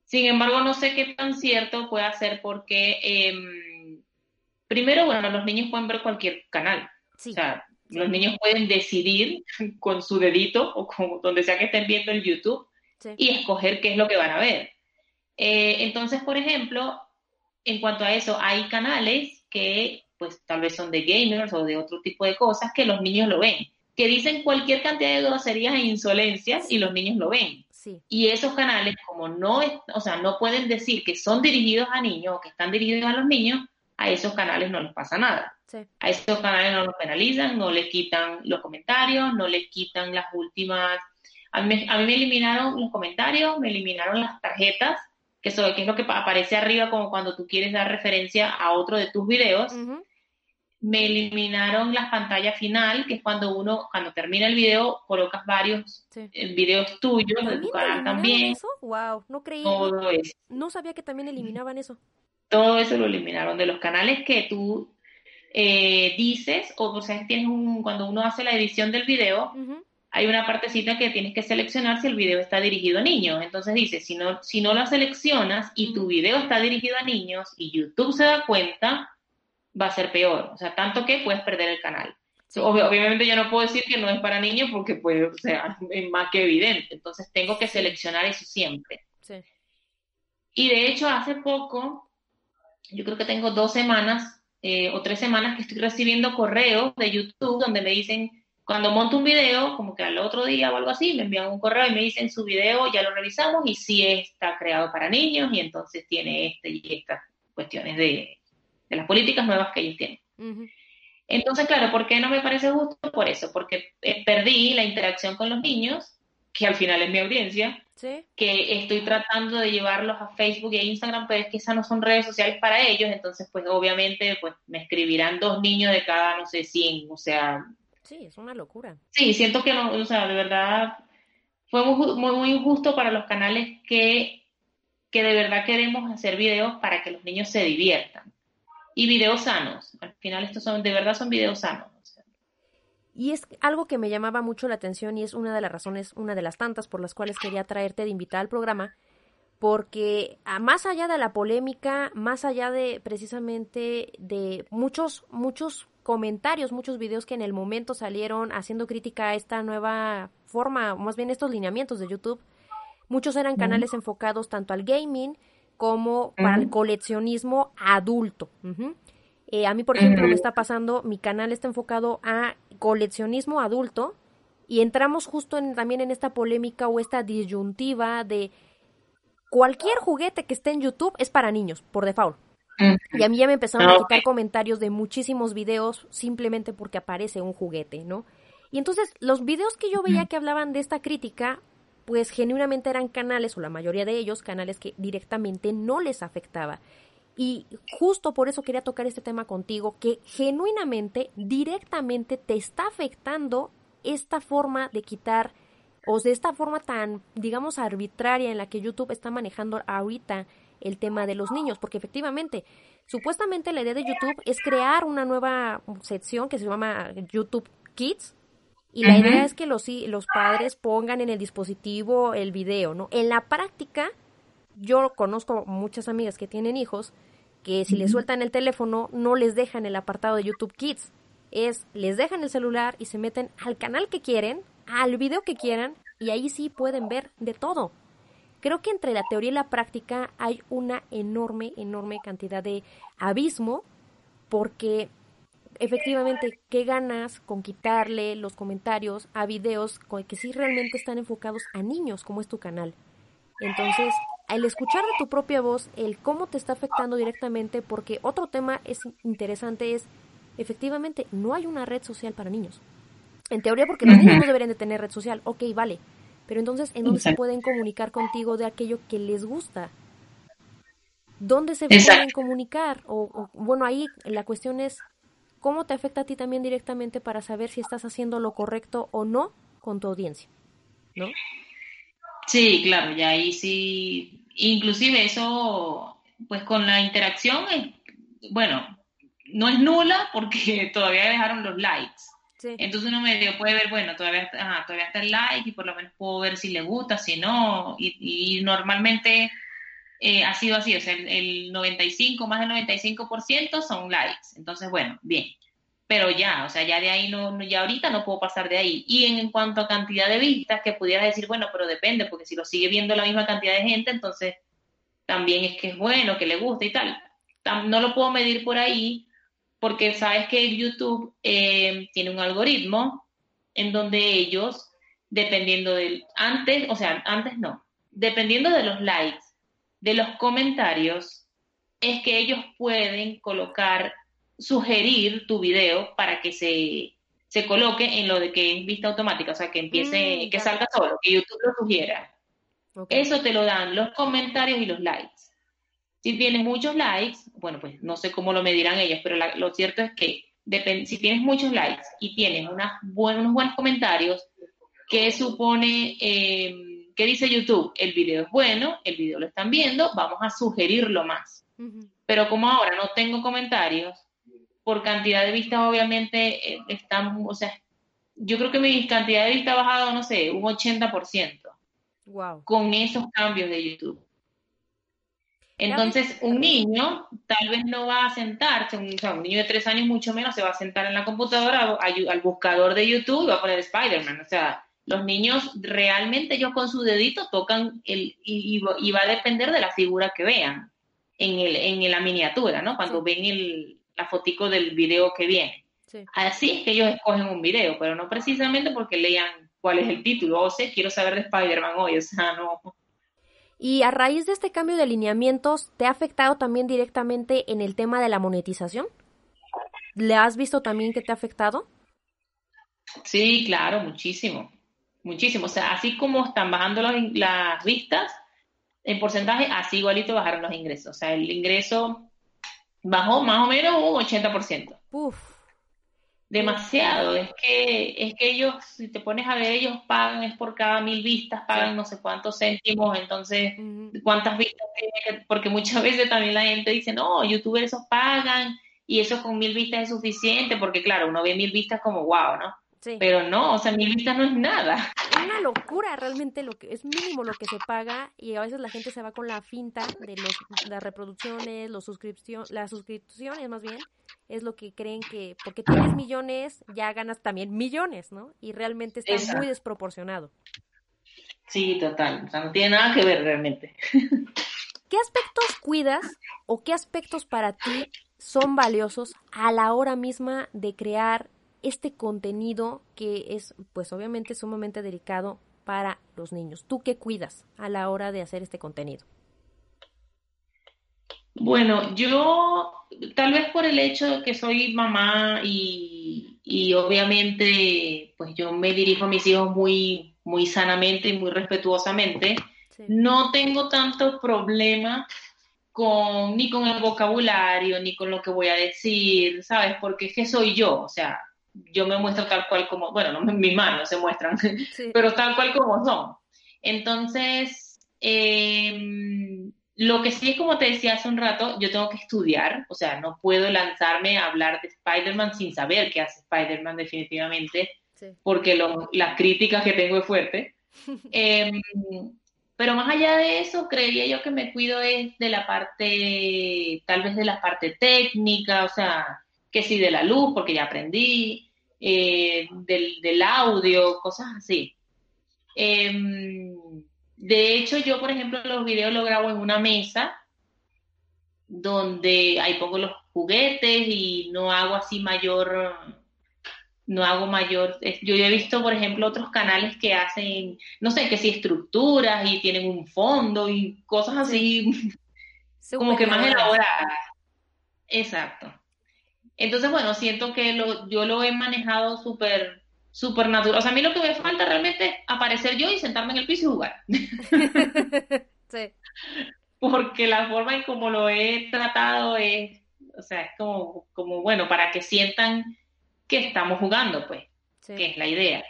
S2: Sin embargo, no sé qué tan cierto puede ser porque, em, primero, bueno, los niños pueden ver cualquier canal. O sea, Los niños pueden decidir con su dedito o con donde sea que estén viendo el YouTube y escoger qué es lo que van a ver. Eh, entonces, por ejemplo, en cuanto a eso, hay canales que pues tal vez son de gamers o de otro tipo de cosas que los niños lo ven, que dicen cualquier cantidad de groserías e insolencias y los niños lo ven. Y esos canales, como no, o sea, no pueden decir que son dirigidos a niños o que están dirigidos a los niños, a esos canales no les pasa nada. A esos canales no los penalizan, no les quitan los comentarios, no les quitan las últimas... A mí, a mí me eliminaron los comentarios, me eliminaron las tarjetas que, que es lo que aparece arriba como cuando tú quieres dar referencia a otro de tus videos. Me eliminaron la pantalla final, que es cuando uno, cuando termina el video, colocas varios eh, videos tuyos de tu canal también.
S1: Eso? Wow, no creí.
S2: Todo eso.
S1: No sabía que también eliminaban eso.
S2: Todo eso lo eliminaron de los canales que tú eh, dices, o, o sea, tienes un, cuando uno hace la edición del video, hay una partecita que tienes que seleccionar si el video está dirigido a niños. Entonces dice, si no, si no lo seleccionas y tu video está dirigido a niños y YouTube se da cuenta, va a ser peor. O sea, tanto que puedes perder el canal. obviamente yo no puedo decir que no es para niños porque o sea, es más que evidente. Entonces tengo que seleccionar eso siempre. Y de hecho, hace poco, yo creo que tengo dos semanas eh, o tres semanas que estoy recibiendo correos de YouTube donde me dicen, cuando monto un video, como que al otro día o algo así, me envían un correo y me dicen su video, ya lo revisamos y sí está creado para niños y entonces tiene este y estas cuestiones de, las políticas nuevas que ellos tienen. Entonces, claro, ¿por qué no me parece justo? Por eso, porque eh, perdí la interacción con los niños, que al final es mi audiencia, que estoy tratando de llevarlos a Facebook e Instagram, pero es que esas no son redes sociales para ellos, entonces pues obviamente pues me escribirán dos niños de cada, no sé, 100, o sea,
S1: Sí, es una locura.
S2: Sí, siento que no, o sea, de verdad fue muy, muy, injusto para los canales que, que de verdad queremos hacer videos para que los niños se diviertan. Y videos sanos. Al final estos son, de verdad son videos sanos.
S1: Y es algo que me llamaba mucho la atención y es una de las razones, una de las tantas por las cuales quería traerte de invitar al programa, porque más allá de la polémica, más allá de precisamente de muchos, muchos comentarios, muchos videos que en el momento salieron haciendo crítica a esta nueva forma, más bien estos lineamientos de YouTube. Muchos eran canales enfocados tanto al gaming como para el coleccionismo adulto. Eh, a mí, por ejemplo, me está pasando, mi canal está enfocado a coleccionismo adulto y entramos justo en, también en esta polémica o esta disyuntiva de cualquier juguete que esté en YouTube es para niños, por default. Y a mí ya me empezaron a ah, quitar comentarios de muchísimos videos simplemente porque aparece un juguete, ¿no? Y entonces los videos que yo veía que hablaban de esta crítica, pues genuinamente eran canales, o la mayoría de ellos, canales que directamente no les afectaba. Y justo por eso quería tocar este tema contigo, que genuinamente, directamente te está afectando esta forma de quitar, o de esta forma tan, digamos, arbitraria en la que YouTube está manejando ahorita el tema de los niños, porque efectivamente, supuestamente la idea de YouTube es crear una nueva sección que se llama YouTube Kids, y la idea es que los, los padres pongan en el dispositivo el video, ¿no? En la práctica, yo conozco muchas amigas que tienen hijos que si les sueltan el teléfono no les dejan el apartado de YouTube Kids. Es, les dejan el celular y se meten al canal que quieren, al video que quieran, y ahí sí pueden ver de todo. Creo que entre la teoría y la práctica hay una enorme, enorme cantidad de abismo porque efectivamente, ¿qué ganas con quitarle los comentarios a videos que sí realmente están enfocados a niños, como es tu canal? Entonces, al escuchar de tu propia voz el cómo te está afectando directamente, porque otro tema es interesante es, efectivamente, no hay una red social para niños. En teoría, porque los niños no deberían de tener red social, ok, vale, pero entonces, ¿en dónde se pueden comunicar contigo de aquello que les gusta? ¿Dónde se pueden comunicar? O, bueno, ahí la cuestión es cómo te afecta a ti también directamente para saber si estás haciendo lo correcto o no con tu audiencia, ¿no?
S2: Sí, claro, y ahí sí, inclusive eso, pues con la interacción, bueno, no es nula porque todavía dejaron los likes, entonces uno medio puede ver, bueno, todavía, todavía está el like y por lo menos puedo ver si le gusta, si no, y, normalmente eh, ha sido así, o sea, el, 95, más del 95% son likes, entonces bueno, bien. pero ya, o sea, ya de ahí no, ya ahorita no puedo pasar de ahí. Y en, cuanto a cantidad de vistas, que pudieras decir, bueno, pero depende, porque si lo sigue viendo la misma cantidad de gente, entonces también es que es bueno, que le gusta y tal. No lo puedo medir por ahí, porque sabes que YouTube eh, tiene un algoritmo en donde ellos, dependiendo del, antes, o sea, antes no, dependiendo de los likes, de los comentarios, es que ellos pueden colocar sugerir tu video para que se, se coloque en lo de que es vista automática, o sea, que empiece, mm, que salga solo, que YouTube lo sugiera. Eso te lo dan los comentarios y los likes. Si tienes muchos likes, bueno, pues no sé cómo lo medirán ellos, pero lo cierto es que si tienes muchos likes y tienes unas unos buenos comentarios, ¿qué supone, eh, qué dice YouTube? El video es bueno, el video lo están viendo, vamos a sugerirlo más. Pero como ahora no tengo comentarios, por cantidad de vistas, obviamente, eh, están, o sea, yo creo que mi cantidad de vistas ha bajado, no sé, un 80%. Wow. Con esos cambios de YouTube. Entonces, un niño tal vez no va a sentarse, un, o sea, un niño de tres años mucho menos se va a sentar en la computadora al, buscador de YouTube y va a poner Spider-Man. O sea, los niños realmente ellos con su dedito tocan el, y, va a depender de la figura que vean en, el, en la miniatura, ¿no? Cuando ven el, la fotico del video que viene. Así es que ellos escogen un video, pero no precisamente porque lean cuál es el título, o sea, quiero saber de Spider-Man hoy, o sea, no.
S1: Y a raíz de este cambio de lineamientos, ¿te ha afectado también directamente en el tema de la monetización? ¿Le has visto también que te ha afectado?
S2: Sí, claro, muchísimo, muchísimo. O sea, así como están bajando las vistas en porcentaje, así igualito bajaron los ingresos. O sea, el ingreso bajó más o menos un 80%. Uf. Demasiado, es que, es que ellos, si te pones a ver, ellos pagan, es por cada mil vistas, pagan no sé cuántos céntimos, entonces, ¿cuántas vistas tiene? Porque muchas veces también la gente dice, no, youtubers esos pagan y eso con mil vistas es suficiente, porque claro, uno ve mil vistas como wow, ¿no? Pero no, o sea, mil vistas no es nada.
S1: Es una locura realmente lo que es mínimo lo que se paga y a veces la gente se va con la finta de los, las reproducciones, los suscripción, las suscripciones más bien, es lo que creen que porque tienes millones ya ganas también millones, ¿no? Y realmente está muy desproporcionado.
S2: Sí, total, o sea, no tiene nada que ver realmente.
S1: ¿Qué aspectos cuidas o qué aspectos para ti son valiosos a la hora misma de crear este contenido que es pues obviamente sumamente delicado para los niños. ¿Tú qué cuidas a la hora de hacer este contenido?
S2: Bueno, yo tal vez por el hecho de que soy mamá y, y obviamente pues yo me dirijo a mis hijos muy, muy sanamente y muy respetuosamente, no tengo tanto problema con, ni con el vocabulario, ni con lo que voy a decir, ¿sabes? Porque es que soy yo, o sea, yo me muestro tal cual como, bueno, no mis manos se muestran, pero tal cual como son. Entonces, em, lo que sí es como te decía hace un rato, yo tengo que estudiar, o sea, no puedo lanzarme a hablar de Spider-Man sin saber qué hace Spider-Man definitivamente, porque las críticas que tengo es fuerte. Em, pero más allá de eso, creería yo que me cuido es de la parte, tal vez de la parte técnica, o sea, que sí de la luz, porque ya aprendí, eh, del, audio, cosas así. Em, de hecho, yo, por ejemplo, los videos los grabo en una mesa donde ahí pongo los juguetes y no hago así mayor, no hago mayor, yo he visto, por ejemplo, otros canales que hacen, no sé, que si estructuras y tienen un fondo y cosas así, como que más elaboradas. Exacto. Entonces, bueno, siento que lo, yo lo he manejado súper súper natural. O sea, a mí lo que me falta realmente es aparecer yo y sentarme en el piso y jugar. sí. Porque la forma en como lo he tratado es, o sea, es como, como bueno, para que sientan que estamos jugando, pues, que es la idea.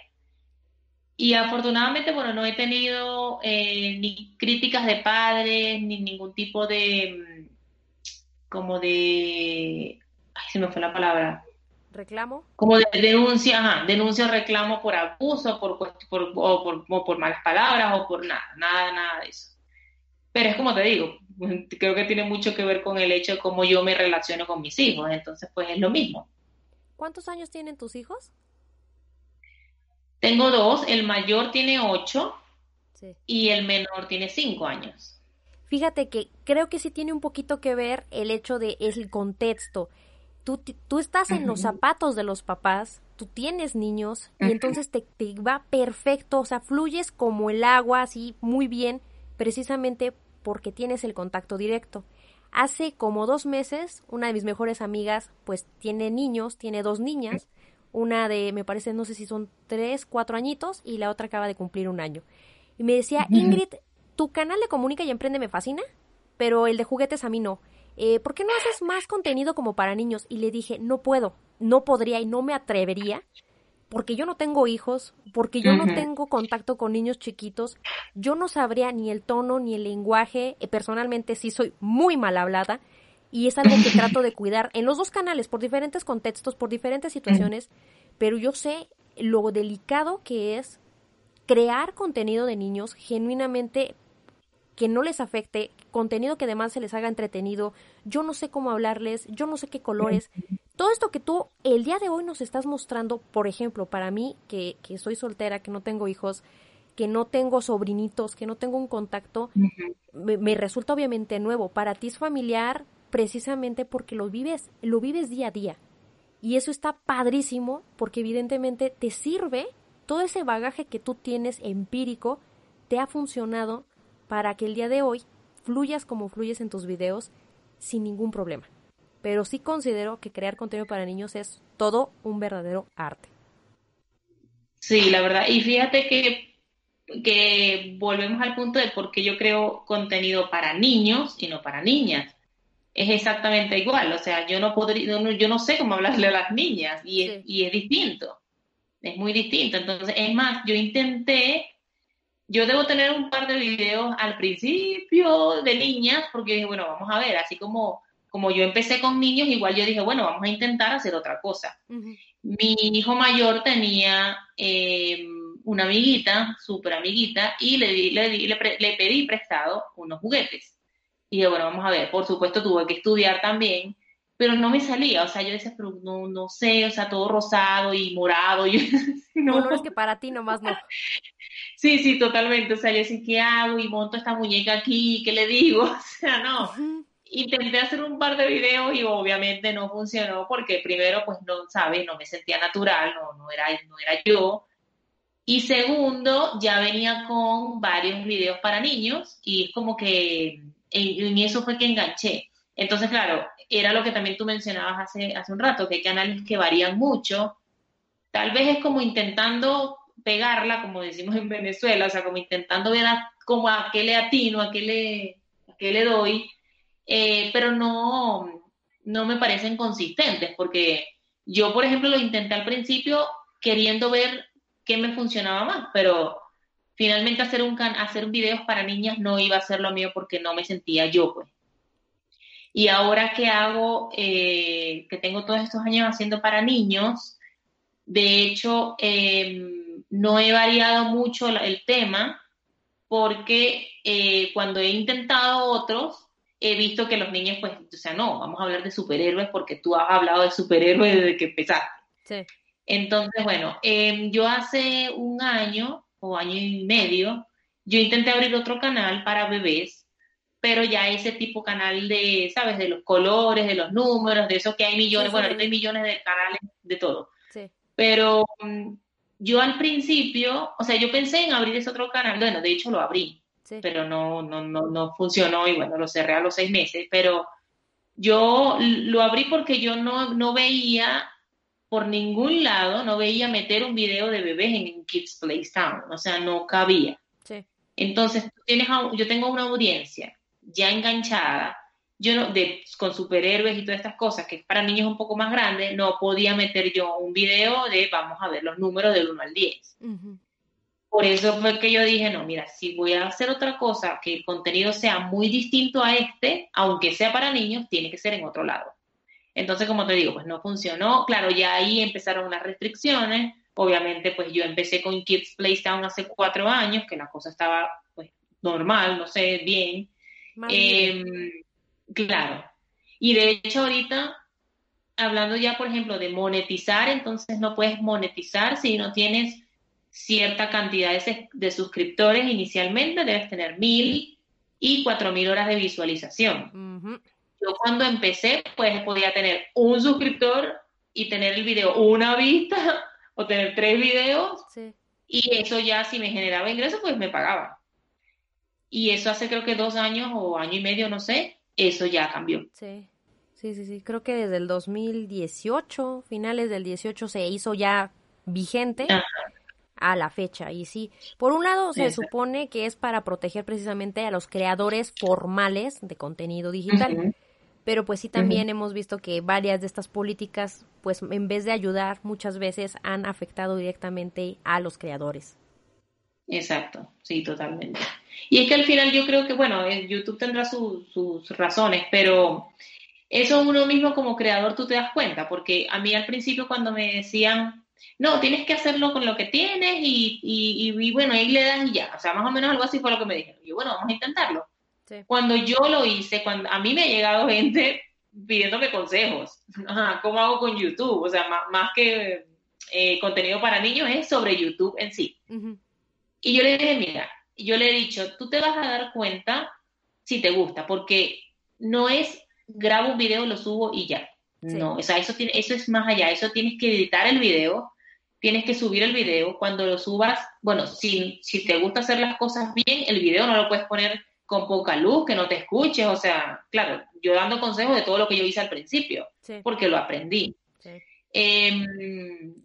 S2: Y afortunadamente, bueno, no he tenido eh, ni críticas de padres, ni ningún tipo de, mm, como de ay, se me fue la palabra.
S1: ¿Reclamo?
S2: Como de denuncia, ajá, denuncia o reclamo por abuso, por, por, o por, o por malas palabras o por nada, nada, nada de eso. Pero es como te digo, creo que tiene mucho que ver con el hecho de cómo yo me relaciono con mis hijos, entonces pues es lo mismo.
S1: ¿Cuántos años tienen tus hijos?
S2: Tengo dos, el mayor tiene ocho y el menor tiene cinco años.
S1: Fíjate que creo que sí tiene un poquito que ver el hecho de el contexto. Tú, tú estás en los zapatos de los papás, tú tienes niños y entonces te, te, va perfecto, o sea, fluyes como el agua, así muy bien, precisamente porque tienes el contacto directo. Hace como dos meses, una de mis mejores amigas, pues tiene niños, tiene dos niñas, una de, me parece, no sé si son tres, cuatro añitos, y la otra acaba de cumplir un año. Y me decía, Ingrid, tu canal de Comunica y Emprende me fascina, pero el de juguetes a mí no. Eh, ¿Por qué no haces más contenido como para niños? Y le dije, no puedo, no podría y no me atrevería, porque yo no tengo hijos, porque yo no tengo contacto con niños chiquitos, yo no sabría ni el tono ni el lenguaje, eh, personalmente sí soy muy mal hablada, y es algo que trato de cuidar en los dos canales, por diferentes contextos, por diferentes situaciones, pero yo sé lo delicado que es crear contenido de niños genuinamente que no les afecte, contenido que además se les haga entretenido, yo no sé cómo hablarles, yo no sé qué colores. Todo esto que tú el día de hoy nos estás mostrando, por ejemplo, para mí, que, que soy soltera, que no tengo hijos, que no tengo sobrinitos, que no tengo un contacto, me, me, resulta obviamente nuevo. Para ti es familiar, precisamente porque lo vives, lo vives día a día. Y eso está padrísimo porque evidentemente te sirve todo ese bagaje que tú tienes empírico, te ha funcionado para que el día de hoy fluyas como fluyes en tus videos sin ningún problema. Pero sí considero que crear contenido para niños es todo un verdadero arte.
S2: Sí, la verdad. Y fíjate que, que volvemos al punto de por qué yo creo contenido para niños y no para niñas es exactamente igual. O sea, yo no podría, yo no sé cómo hablarle a las niñas y, es, y es distinto. Es muy distinto. Entonces, es más, yo intenté, yo debo tener un par de videos al principio de niñas, porque dije, bueno, vamos a ver, así como, como yo empecé con niños, igual yo dije, bueno, vamos a intentar hacer otra cosa. Mi hijo mayor tenía eh, una amiguita, súper amiguita, y le, le, le, le pedí prestado unos juguetes. Y dije, bueno, vamos a ver, por supuesto tuve que estudiar también, pero no me salía, o sea, yo decía, pero no, no sé, o sea, todo rosado y morado. Y
S1: no. no, es que para ti nomás no.
S2: Sí, sí, totalmente, o sea, yo decía, ¿qué hago? Y monto esta muñeca aquí, ¿qué le digo? O sea, no. Intenté hacer un par de videos y obviamente no funcionó porque primero, pues no, sabes, no me sentía natural, no, no, era, no era yo. Y segundo, ya venía con varios videos para niños y es como que en eso fue que enganché. Entonces, claro, era lo que también tú mencionabas hace, hace un rato, que hay canales que varían mucho. Tal vez es como intentando pegarla, como decimos en Venezuela, o sea, como intentando ver a, como a qué le atino, a qué le, a qué le doy, eh, pero no, no me parecen consistentes, porque yo, por ejemplo, lo intenté al principio queriendo ver qué me funcionaba más, pero finalmente hacer, un hacer videos para niñas no iba a ser lo mío porque no me sentía yo, pues. Y ahora que hago, eh, que tengo todos estos años haciendo para niños, de hecho, em, no he variado mucho el tema porque eh, cuando he intentado otros, he visto que los niños, pues, o sea, no, vamos a hablar de superhéroes porque tú has hablado de superhéroes desde que empezaste. Sí. Entonces, bueno, em, yo hace un año o año y medio, yo intenté abrir otro canal para bebés, pero ya ese tipo canal de, ¿sabes? De los colores, de los números, de esos que hay millones, bueno, ahorita hay millones de canales de todo. Sí. Pero mm, yo al principio, o sea, yo pensé en abrir ese otro canal, bueno, de hecho lo abrí, pero no, no, no, no funcionó y bueno, lo cerré a los seis meses, pero yo lo abrí porque yo no, no veía por ningún lado no veía meter un video de bebés en Kids Play Town, o sea, no cabía. Sí. Entonces, tienes yo tengo una audiencia ya enganchada, yo no, de, con superhéroes y todas estas cosas, que para niños un poco más grandes, no podía meter yo un video de vamos a ver los números del 1 al 10. Por eso fue que yo dije, no, mira, si voy a hacer otra cosa, que el contenido sea muy distinto a este, aunque sea para niños, tiene que ser en otro lado. Entonces, como te digo, pues no funcionó. Claro, ya ahí empezaron unas restricciones. Obviamente, pues yo empecé con Kids Playtown hace cuatro años, que la cosa estaba pues normal, no sé, bien. Claro. Y de hecho ahorita hablando ya, por ejemplo, de monetizar, entonces no puedes monetizar si no tienes cierta cantidad de, suscriptores inicialmente, debes tener mil y cuatro mil horas de visualización. Yo cuando empecé, pues podía tener un suscriptor y tener el video una vista o tener tres videos y eso ya si me generaba ingresos, pues me pagaba. Y eso hace creo que dos años o año y medio, no sé, eso ya cambió.
S1: Sí. Sí, sí, sí. Creo que desde el 2018, finales del 18, se hizo ya vigente a la fecha. Y sí, por un lado se supone que es para proteger precisamente a los creadores formales de contenido digital. Pero pues sí también hemos visto que varias de estas políticas, pues en vez de ayudar, muchas veces han afectado directamente a los creadores.
S2: Exacto, sí, totalmente. Y es que al final yo creo que, bueno, YouTube tendrá sus razones, pero eso uno mismo como creador tú te das cuenta, porque a mí al principio cuando me decían, no, tienes que hacerlo con lo que tienes y, y, bueno, ahí le das y ya, o sea, más o menos algo así fue lo que me dijeron. Y bueno, vamos a intentarlo. Cuando yo lo hice, cuando a mí me ha llegado gente pidiéndome consejos, ¿cómo hago con YouTube? O sea, más, que eh, contenido para niños es sobre YouTube en sí. Y yo le dije, mira, yo le he dicho, tú te vas a dar cuenta si te gusta, porque no es grabo un video, lo subo y ya. No, o sea, eso, tiene, eso es más allá, eso tienes que editar el video, tienes que subir el video, cuando lo subas, bueno, si, si te gusta hacer las cosas bien, el video no lo puedes poner con poca luz, que no te escuches, o sea, claro, yo dando consejos de todo lo que yo hice al principio, porque lo aprendí. Em,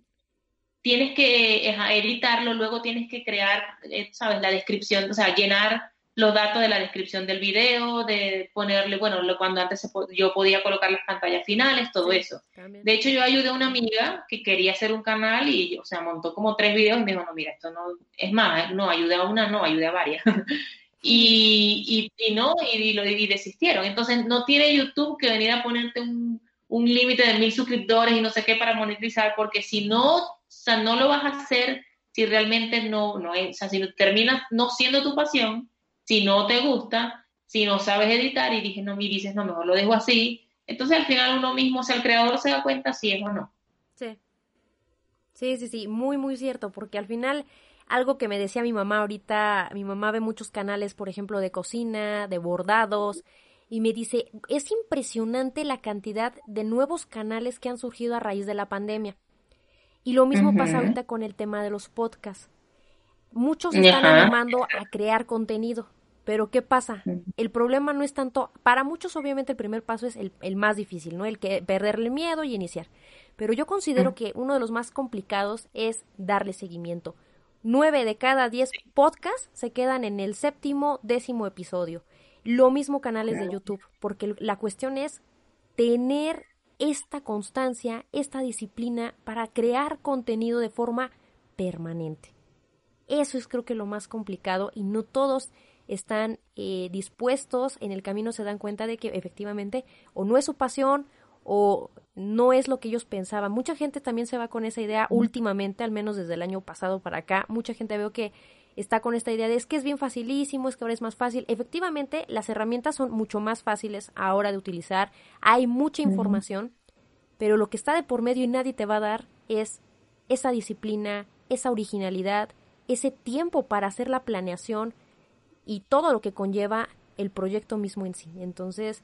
S2: tienes que editarlo, luego tienes que crear, eh, ¿sabes? La descripción, o sea, llenar los datos de la descripción del video, de ponerle, bueno, cuando antes yo podía colocar las pantallas finales, todo eso. De hecho, yo ayudé a una amiga que quería hacer un canal y, o sea, montó como tres videos y me dijo, no, mira, esto no, es más, no, ayudé a una, no, ayudé a varias. y, y, no, y, lo, y desistieron. Entonces, no tiene YouTube que venir a ponerte un, un límite de mil suscriptores y no sé qué para monetizar, porque si no, sea, no lo vas a hacer si realmente no, no es, o sea, si terminas no siendo tu pasión, si no te gusta, si no sabes editar y dije, no, mi dices, no, mejor lo dejo así. Entonces al final uno mismo, o sea, el creador se da cuenta si es o no.
S1: Sí. Sí, sí, sí, muy, muy cierto, porque al final algo que me decía mi mamá ahorita, mi mamá ve muchos canales, por ejemplo, de cocina, de bordados, y me dice, es impresionante la cantidad de nuevos canales que han surgido a raíz de la pandemia. Y lo mismo pasa ahorita con el tema de los podcasts. Muchos están animando a crear contenido, pero ¿qué pasa? El problema no es tanto, para muchos obviamente el primer paso es el, más difícil, ¿no? El que perderle miedo y iniciar. Pero yo considero que uno de los más complicados es darle seguimiento. Nueve de cada diez podcasts se quedan en el séptimo, décimo episodio. Lo mismo canales de YouTube, porque la cuestión es tener esta constancia, esta disciplina para crear contenido de forma permanente. Eso es creo que lo más complicado y no todos están eh, dispuestos, en el camino se dan cuenta de que efectivamente o no es su pasión o no es lo que ellos pensaban. Mucha gente también se va con esa idea últimamente, al menos desde el año pasado para acá. Mucha gente veo que está con esta idea de es que es bien facilísimo, es que ahora es más fácil. Efectivamente, las herramientas son mucho más fáciles ahora de utilizar. Hay mucha información, pero lo que está de por medio y nadie te va a dar es esa disciplina, esa originalidad, ese tiempo para hacer la planeación y todo lo que conlleva el proyecto mismo en sí. Entonces,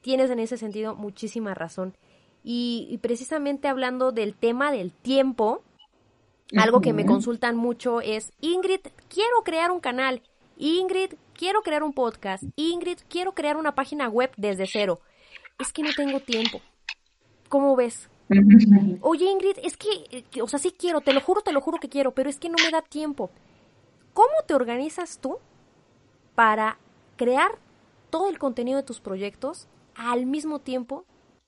S1: tienes en ese sentido muchísima razón. Y, precisamente hablando del tema del tiempo, algo que me consultan mucho es, Ingrid, quiero crear un canal. Ingrid, quiero crear un podcast. Ingrid, quiero crear una página web desde cero. Es que no tengo tiempo. ¿Cómo ves? Oye, Ingrid, es que, o sea, sí quiero, te lo juro, te lo juro que quiero, pero es que no me da tiempo. ¿Cómo te organizas tú para crear todo el contenido de tus proyectos al mismo tiempo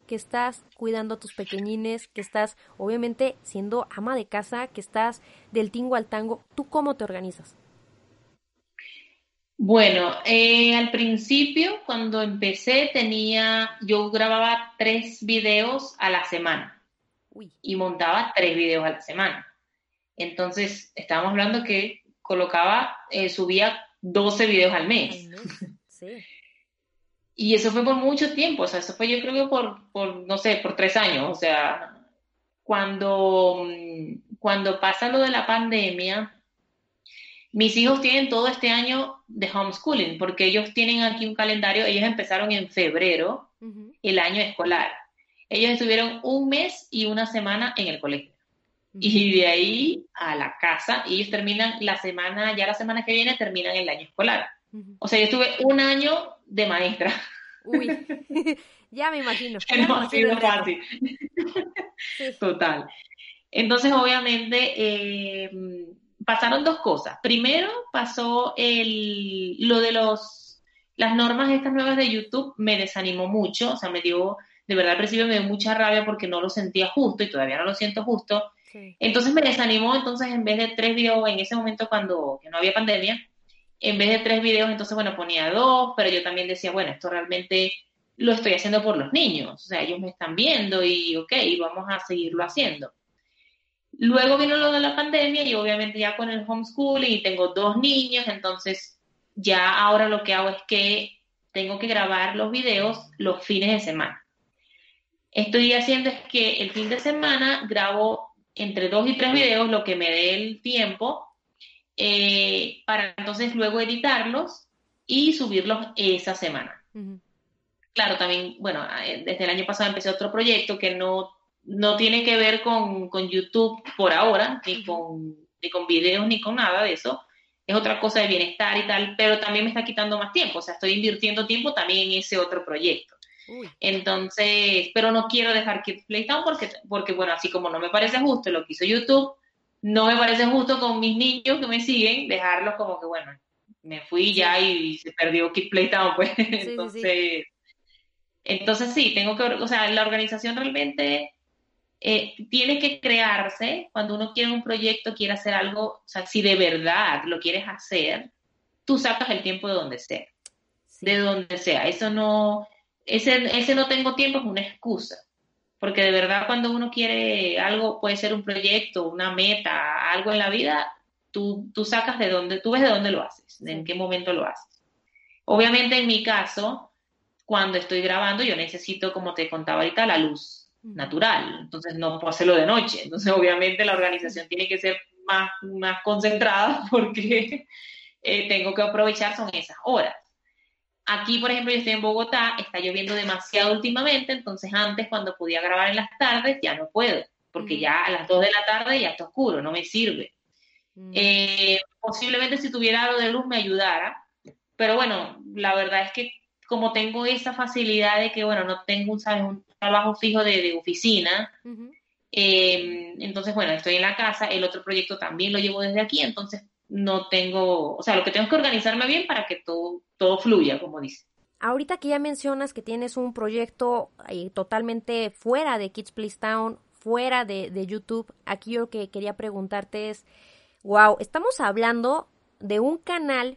S1: que estás cuidando a tus pequeñines, que estás obviamente siendo ama de casa, que estás del tingo al tango? ¿Tú cómo te organizas?
S2: Bueno, eh, al principio, cuando empecé, tenía, yo grababa tres videos a la semana y montaba tres videos a la semana. Entonces, estábamos hablando que colocaba, eh, subía 12 videos al mes. Y eso fue por mucho tiempo, o sea, eso fue yo creo que por, por no sé, por tres años, o sea, cuando, mm, cuando pasa lo de la pandemia, mis hijos tienen todo este año de homeschooling, porque ellos tienen aquí un calendario, ellos empezaron en febrero el año escolar. Ellos estuvieron un mes y una semana en el colegio. Y de ahí a la casa, y ellos terminan la semana, ya la semana que viene terminan el año escolar. O sea, yo estuve un año de maestra.
S1: Uy, ya me imagino.
S2: no ha sido fácil. Total. Entonces, obviamente, eh, pasaron dos cosas. Primero, pasó el, lo de los, las normas estas nuevas de YouTube, me desanimó mucho, o sea, me dio, de verdad al principio me dio mucha rabia porque no lo sentía justo y todavía no lo siento justo. Entonces me desanimó, entonces en vez de tres videos, en ese momento cuando no había pandemia, en vez de tres videos, entonces, bueno, ponía dos, pero yo también decía, bueno, esto realmente lo estoy haciendo por los niños, o sea, ellos me están viendo y, ok, vamos a seguirlo haciendo. Luego vino lo de la pandemia y obviamente ya con el homeschooling y tengo dos niños, entonces ya ahora lo que hago es que tengo que grabar los videos los fines de semana. Estoy haciendo es que el fin de semana grabo entre dos y tres videos, lo que me dé el tiempo, eh, para entonces luego editarlos y subirlos esa semana. Claro, también, bueno, eh, desde el año pasado empecé otro proyecto que no, no tiene que ver con, YouTube por ahora, ni con, ni con videos, ni con nada de eso. Es otra cosa de bienestar y tal, pero también me está quitando más tiempo. O sea, estoy invirtiendo tiempo también en ese otro proyecto. Entonces, pero no quiero dejar Kids Playtown porque, porque, bueno, así como no me parece justo lo que hizo YouTube, no me parece justo con mis niños que me siguen dejarlos como que, bueno, me fui ya y, se perdió Keep Playtown, pues. entonces, entonces sí, tengo que, o sea, la organización realmente eh, tiene que crearse cuando uno quiere un proyecto, quiere hacer algo, o sea, si de verdad lo quieres hacer, tú sacas el tiempo de donde sea, de donde sea. Eso no, ese, ese no tengo tiempo es una excusa porque de verdad cuando uno quiere algo, puede ser un proyecto, una meta, algo en la vida, tú, tú sacas de dónde, tú ves de dónde lo haces, en qué momento lo haces. Obviamente en mi caso, cuando estoy grabando, yo necesito, como te contaba ahorita, la luz natural, entonces no puedo hacerlo de noche, entonces obviamente la organización tiene que ser más, más concentrada porque eh, tengo que aprovechar son esas horas. Aquí, por ejemplo, yo estoy en Bogotá, está lloviendo demasiado últimamente, entonces antes cuando podía grabar en las tardes ya no puedo, porque ya a las 2 de la tarde ya está oscuro, no me sirve. Eh, posiblemente si tuviera algo de luz me ayudara, pero bueno, la verdad es que como tengo esa facilidad de que, bueno, no tengo un, un trabajo fijo de, oficina, em, entonces, bueno, estoy en la casa, el otro proyecto también lo llevo desde aquí, entonces no tengo, o sea, lo que tengo es que organizarme bien para que todo, todo fluya, como dice.
S1: Ahorita que ya mencionas que tienes un proyecto eh, totalmente fuera de Kids Place Town, fuera de, de, YouTube, aquí yo lo que quería preguntarte es, wow, estamos hablando de un canal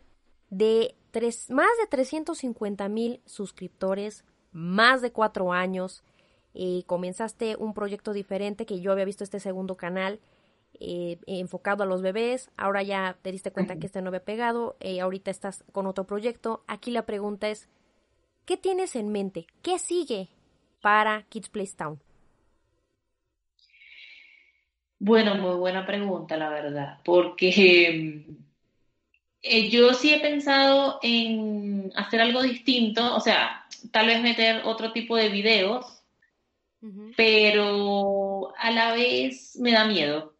S1: de tres, más de 350 mil suscriptores, más de cuatro años, eh, comenzaste un proyecto diferente que yo había visto este segundo canal eh, enfocado a los bebés, ahora ya te diste cuenta que este no había pegado, eh, ahorita estás con otro proyecto. Aquí la pregunta es, ¿qué tienes en mente? ¿Qué sigue para Kids Place Town?
S2: Bueno, muy buena pregunta, la verdad, porque eh, yo sí he pensado en hacer algo distinto, o sea, tal vez meter otro tipo de videos, pero a la vez me da miedo,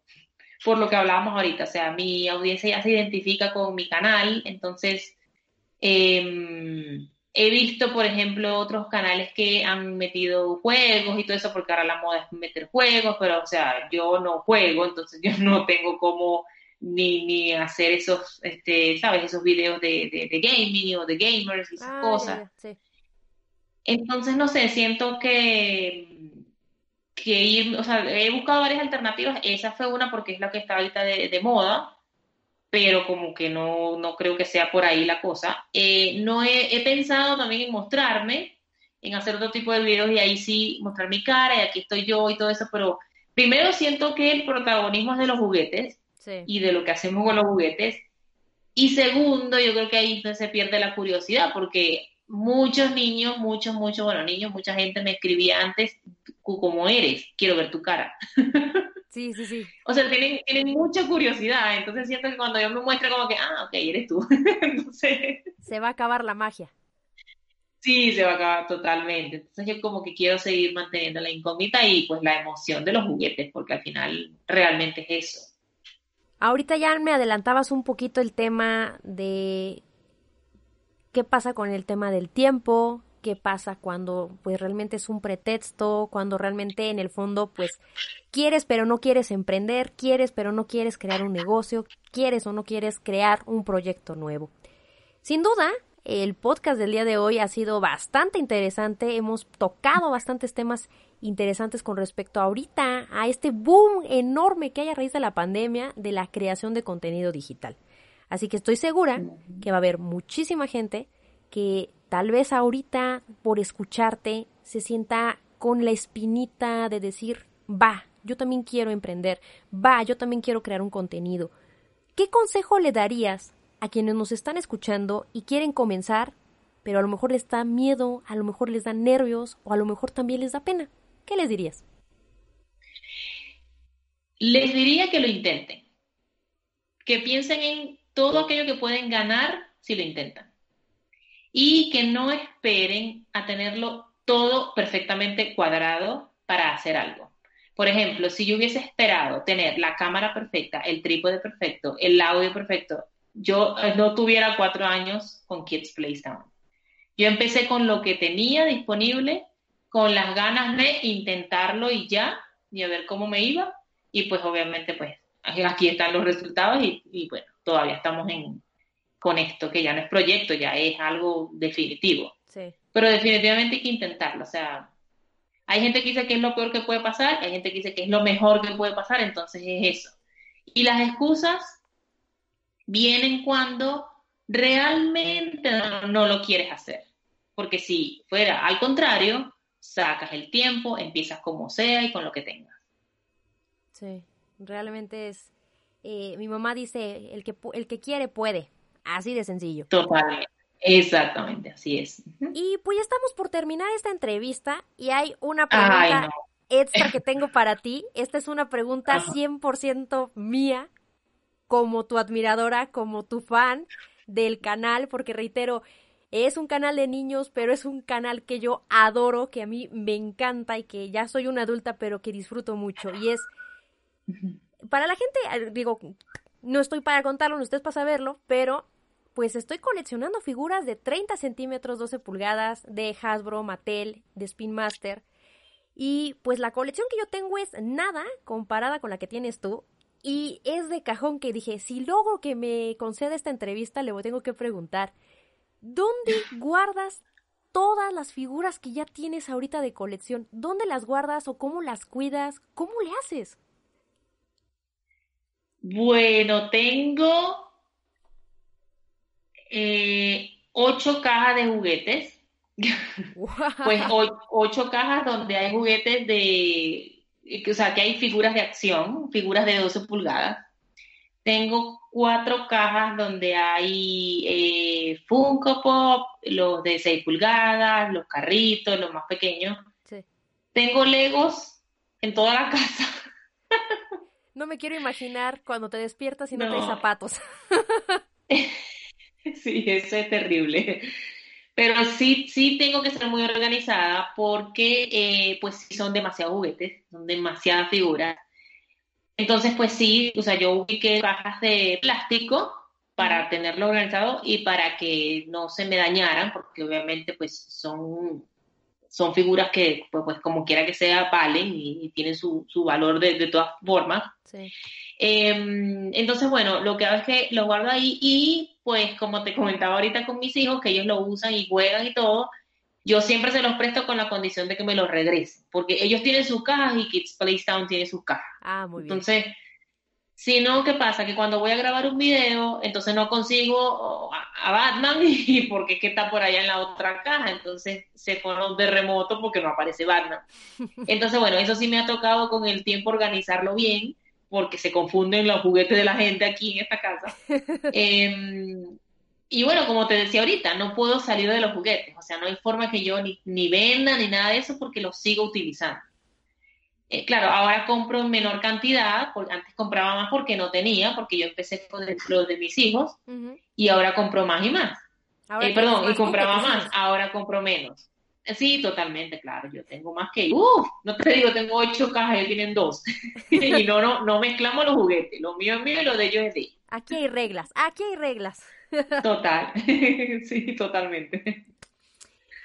S2: por lo que hablábamos ahorita, o sea, mi audiencia ya se identifica con mi canal, entonces em, he visto, por ejemplo, otros canales que han metido juegos y todo eso, porque ahora la moda es meter juegos, pero, o sea, yo no juego, entonces yo no tengo como ni, ni hacer esos, este, ¿sabes? Esos videos de, de, gaming o de gamers y esas ah, cosas. Entonces, no sé, siento que que ir, o sea, he buscado varias alternativas, esa fue una porque es la que está ahorita de, moda, pero como que no, no creo que sea por ahí la cosa. Eh, no he, pensado también en mostrarme, en hacer otro tipo de videos y ahí sí mostrar mi cara y aquí estoy yo y todo eso, pero primero siento que el protagonismo es de los juguetes y de lo que hacemos con los juguetes. Y segundo, yo creo que ahí se pierde la curiosidad porque muchos niños, muchos, muchos, bueno, niños, mucha gente me escribía antes, como eres, quiero ver tu cara.
S1: Sí, sí, sí.
S2: O sea, tienen, tienen mucha curiosidad, entonces siento que cuando yo me muestro como que, ah, ok, eres tú. entonces...
S1: Se va a acabar la magia.
S2: Sí, se va a acabar totalmente. Entonces yo como que quiero seguir manteniendo la incógnita y pues la emoción de los juguetes, porque al final realmente es eso.
S1: Ahorita ya me adelantabas un poquito el tema de qué pasa con el tema del tiempo, qué pasa cuando pues realmente es un pretexto, cuando realmente en el fondo pues quieres pero no quieres emprender, quieres pero no quieres crear un negocio, quieres o no quieres crear un proyecto nuevo. Sin duda, el podcast del día de hoy ha sido bastante interesante, hemos tocado bastantes temas interesantes con respecto a ahorita a este boom enorme que hay a raíz de la pandemia de la creación de contenido digital. Así que estoy segura que va a haber muchísima gente que tal vez ahorita por escucharte se sienta con la espinita de decir, va, yo también quiero emprender, va, yo también quiero crear un contenido. ¿Qué consejo le darías a quienes nos están escuchando y quieren comenzar, pero a lo mejor les da miedo, a lo mejor les da nervios o a lo mejor también les da pena? ¿Qué les dirías?
S2: Les diría que lo intenten, que piensen en todo aquello que pueden ganar si lo intentan y que no esperen a tenerlo todo perfectamente cuadrado para hacer algo. Por ejemplo, si yo hubiese esperado tener la cámara perfecta, el trípode perfecto, el audio perfecto, yo eh, no tuviera cuatro años con Kids Play Yo empecé con lo que tenía disponible, con las ganas de intentarlo y ya, y a ver cómo me iba. Y pues obviamente, pues aquí están los resultados y bueno, todavía estamos en, con esto, que ya no es proyecto, ya es algo definitivo. Pero definitivamente hay que intentarlo. O sea, hay gente que dice que es lo peor que puede pasar, hay gente que dice que es lo mejor que puede pasar, entonces es eso. Y las excusas vienen cuando realmente no, lo quieres hacer. Porque si fuera al contrario, sacas el tiempo, empiezas como sea y con lo que tengas.
S1: Sí, realmente es. Eh, mi mamá dice: el que, el que quiere puede. Así de sencillo.
S2: Totalmente. Exactamente, así es.
S1: Y pues ya estamos por terminar esta entrevista y hay una pregunta extra que tengo para ti. Esta es una pregunta 100% mía, como tu admiradora, como tu fan del canal, porque reitero, es un canal de niños, pero es un canal que yo adoro, que a mí me encanta y que ya soy una adulta, pero que disfruto mucho. Y es, para la gente, digo, no estoy para contarlo, no ustedes para saberlo, pero pues estoy coleccionando figuras de 30 centímetros, 12 pulgadas, de Hasbro, Mattel, de Spin Master. Y pues la colección que yo tengo es nada comparada con la que tienes tú. Y es de cajón que dije, si logro que me conceda esta entrevista, le tengo que preguntar, ¿dónde guardas todas las figuras que ya tienes ahorita de colección? ¿Dónde las guardas o cómo las cuidas? ¿Cómo le haces?
S2: Bueno, tengo eh, ocho cajas de juguetes. pues ocho cajas donde hay juguetes de, o sea, que hay figuras de acción, figuras de 12 pulgadas. Tengo cuatro cajas donde hay eh, Funko Pop, los de 6 pulgadas, los carritos, los más pequeños. Tengo Legos en toda la casa.
S1: no me quiero imaginar cuando te despiertas y no, no. zapatos.
S2: Sí, eso es terrible. Pero sí, sí tengo que ser muy organizada porque eh, pues son demasiados juguetes, son demasiadas figuras. Entonces, pues sí, o sea, yo ubiqué cajas de plástico para tenerlo organizado y para que no se me dañaran, porque obviamente pues son, son figuras que pues, pues como quiera que sea valen y, tienen su, su valor de, de todas formas. Sí. Em, entonces, bueno, lo que hago es que lo guardo ahí y pues como te comentaba ahorita con mis hijos, que ellos lo usan y juegan y todo, yo siempre se los presto con la condición de que me los regresen, porque ellos tienen sus cajas y Kids Playstown tiene sus cajas.
S1: Ah, muy bien.
S2: Entonces, si no, ¿qué pasa? Que cuando voy a grabar un video, entonces no consigo a, Batman y porque es que está por allá en la otra caja, entonces se fueron de remoto porque no aparece Batman. Entonces, bueno, eso sí me ha tocado con el tiempo organizarlo bien porque se confunden los juguetes de la gente aquí en esta casa. Em, y bueno, como te decía ahorita, no puedo salir de los juguetes, o sea, no hay forma que yo ni, ni venda ni nada de eso porque los sigo utilizando. Eh, claro, ahora compro en menor cantidad, porque antes compraba más porque no tenía, porque yo empecé con los de mis hijos y ahora compro más y más. Eh, perdón, y compraba más, ahora compro menos. Sí, totalmente, claro. Yo tengo más que. Uf, no te digo, tengo ocho cajas, ellos tienen dos. y no, no, no mezclamos los juguetes. Lo mío es mío y lo de ellos es de ellos.
S1: Aquí hay reglas, aquí hay reglas.
S2: Total, sí, totalmente.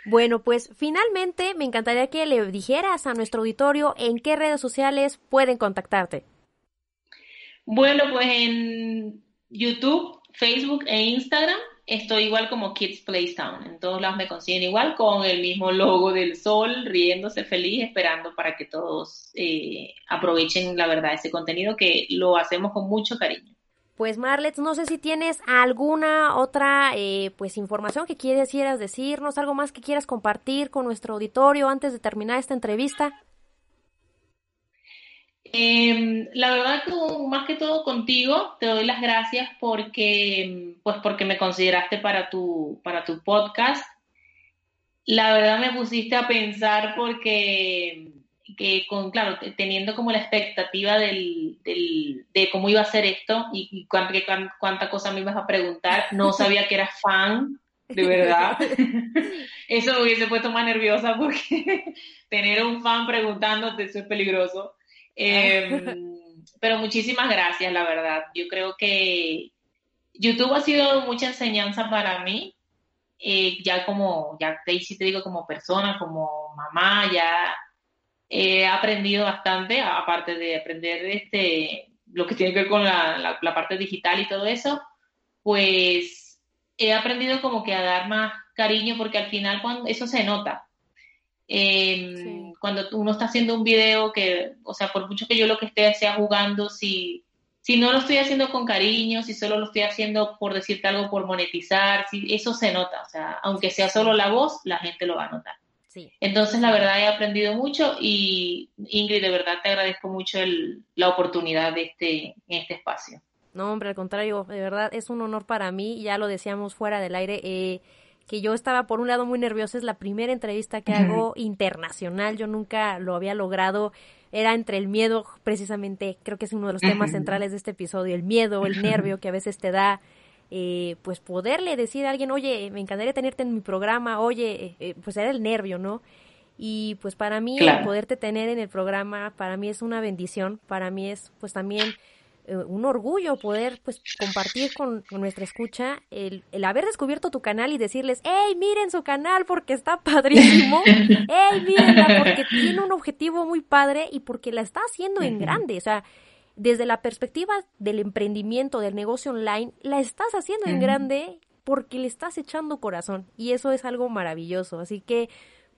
S1: Bueno, pues finalmente me encantaría que le dijeras a nuestro auditorio en qué redes sociales pueden contactarte.
S2: Bueno, pues en YouTube, Facebook e Instagram estoy igual como Kids Place Town. En todos lados me consiguen igual con el mismo logo del sol, riéndose feliz, esperando para que todos eh, aprovechen la verdad ese contenido que lo hacemos con mucho cariño.
S1: Pues Marlet, no sé si tienes alguna otra eh, pues información que quieras decirnos, algo más que quieras compartir con nuestro auditorio antes de terminar esta entrevista.
S2: Em, la verdad que más que todo contigo te doy las gracias porque pues porque me consideraste para tu para tu podcast. La verdad me pusiste a pensar porque que con, claro, teniendo como la expectativa del, del, de cómo iba a ser esto y, cuánta, cuánta cosa me ibas a preguntar, no sabía que eras fan, de verdad. eso me hubiese puesto más nerviosa porque tener un fan preguntándote, eso es peligroso. Em, pero muchísimas gracias, la verdad. Yo creo que YouTube ha sido mucha enseñanza para mí. Eh, ya como, ya te, te digo como persona, como mamá, ya he aprendido bastante, aparte de aprender este, lo que tiene que ver con la, la, parte digital y todo eso, pues he aprendido como que a dar más cariño porque al final cuando eso se nota. Em, cuando uno está haciendo un video que, o sea, por mucho que yo lo que esté sea jugando, si, si no lo estoy haciendo con cariño, si solo lo estoy haciendo por decirte algo, por monetizar, si, eso se nota. O sea, aunque sea solo la voz, la gente lo va a notar. Entonces, la verdad, he aprendido mucho y Ingrid, de verdad te agradezco mucho la oportunidad de este, en este espacio.
S1: No, hombre, al contrario, de verdad es un honor para mí, ya lo decíamos fuera del aire, eh, que yo estaba por un lado muy nerviosa, es la primera entrevista que hago internacional, yo nunca lo había logrado, era entre el miedo, precisamente, creo que es uno de los temas centrales de este episodio, el miedo, el nervio que a veces te da eh, pues poderle decir a alguien, oye, me encantaría tenerte en mi programa, oye, eh, eh, pues era el nervio, ¿no? Y pues para mí poderte tener en el programa, para mí es una bendición, para mí es pues también un orgullo poder pues compartir con, nuestra escucha el, el, haber descubierto tu canal y decirles, hey, miren su canal porque está padrísimo, hey, mírenla porque tiene un objetivo muy padre y porque la está haciendo en grande, o sea, desde la perspectiva del emprendimiento, del negocio online, la estás haciendo en grande porque le estás echando corazón y eso es algo maravilloso. Así que,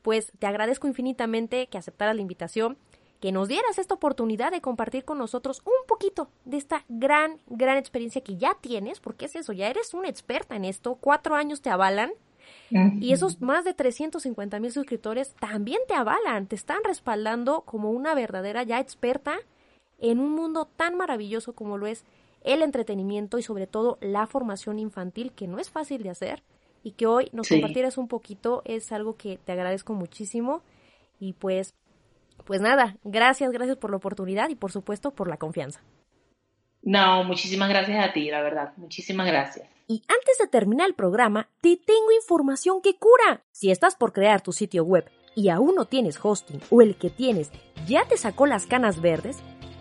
S1: pues, te agradezco infinitamente que aceptaras la invitación, que nos dieras esta oportunidad de compartir con nosotros un poquito de esta gran, gran experiencia que ya tienes, porque es eso, ya eres una experta en esto, cuatro años te avalan. Y esos más de 350 mil suscriptores también te avalan, te están respaldando como una verdadera ya experta en un mundo tan maravilloso como lo es el entretenimiento y sobre todo la formación infantil, que no es fácil de hacer y que hoy nos compartieras un poquito, es algo que te agradezco muchísimo y pues, pues nada, gracias, gracias por la oportunidad y por supuesto por la confianza.
S2: No, muchísimas gracias a ti, la verdad, muchísimas gracias.
S1: Y antes de terminar el programa, te tengo información que cura. Si estás por crear tu sitio web y aún no tienes hosting o el que tienes ya te sacó las canas verdes,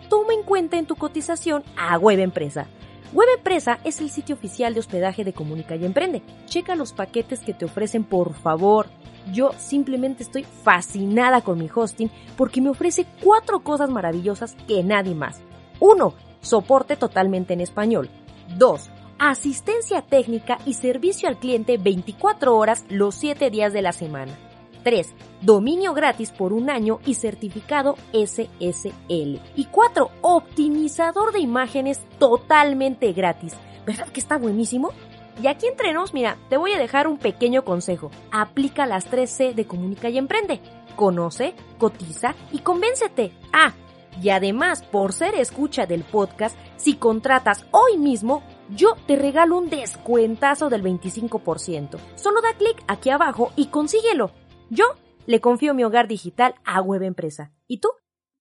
S1: toma en cuenta en tu cotización a Web Empresa. Web Empresa es el sitio oficial de hospedaje de Comunica y Emprende. Checa los paquetes que te ofrecen, por favor. Yo simplemente estoy fascinada con mi hosting porque me ofrece cuatro cosas maravillosas que nadie más. 1. Soporte totalmente en español. 2. Asistencia técnica y servicio al cliente 24 horas los 7 días de la semana. 3. Dominio gratis por un año y certificado SSL. Y 4. Optimizador de imágenes totalmente gratis. ¿Verdad que está buenísimo? Y aquí entre nos, mira, te voy a dejar un pequeño consejo. Aplica las 3C de Comunica y Emprende. Conoce, cotiza y convéncete. Ah, y además, por ser escucha del podcast, si contratas hoy mismo, yo te regalo un descuentazo del 25%. Solo da clic aquí abajo y consíguelo. Yo le confío mi hogar digital a Web Empresa. ¿Y tú?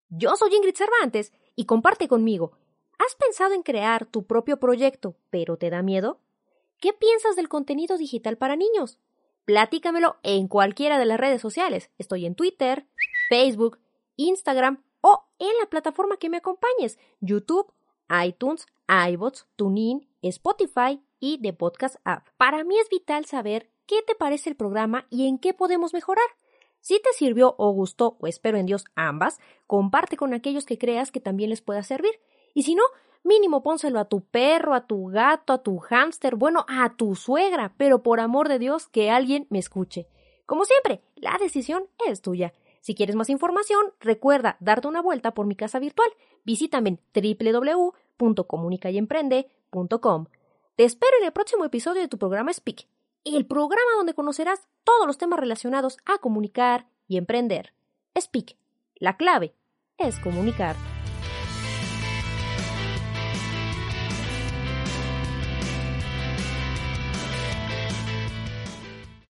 S1: Yo soy Ingrid Cervantes y comparte conmigo. ¿Has pensado en crear tu propio proyecto, pero te da miedo? ¿Qué piensas del contenido digital para niños? Platícamelo en cualquiera de las redes sociales. Estoy en Twitter, Facebook, Instagram o en la plataforma que me acompañes, YouTube, iTunes, iBots, TuneIn, Spotify y The Podcast App. Para mí es vital saber qué te parece el programa y en qué podemos mejorar. Si te sirvió o gustó, o espero en Dios ambas, comparte con aquellos que creas que también les pueda servir. Y si no, mínimo pónselo a tu perro, a tu gato, a tu hámster, bueno, a tu suegra, pero por amor de Dios que alguien me escuche. Como siempre, la decisión es tuya. Si quieres más información, recuerda darte una vuelta por mi casa virtual. Visítame en www.comunicayemprende.com. Te espero en el próximo episodio de tu programa Speak, el programa donde conocerás todos los temas relacionados a comunicar y emprender. Speak. La clave es comunicar.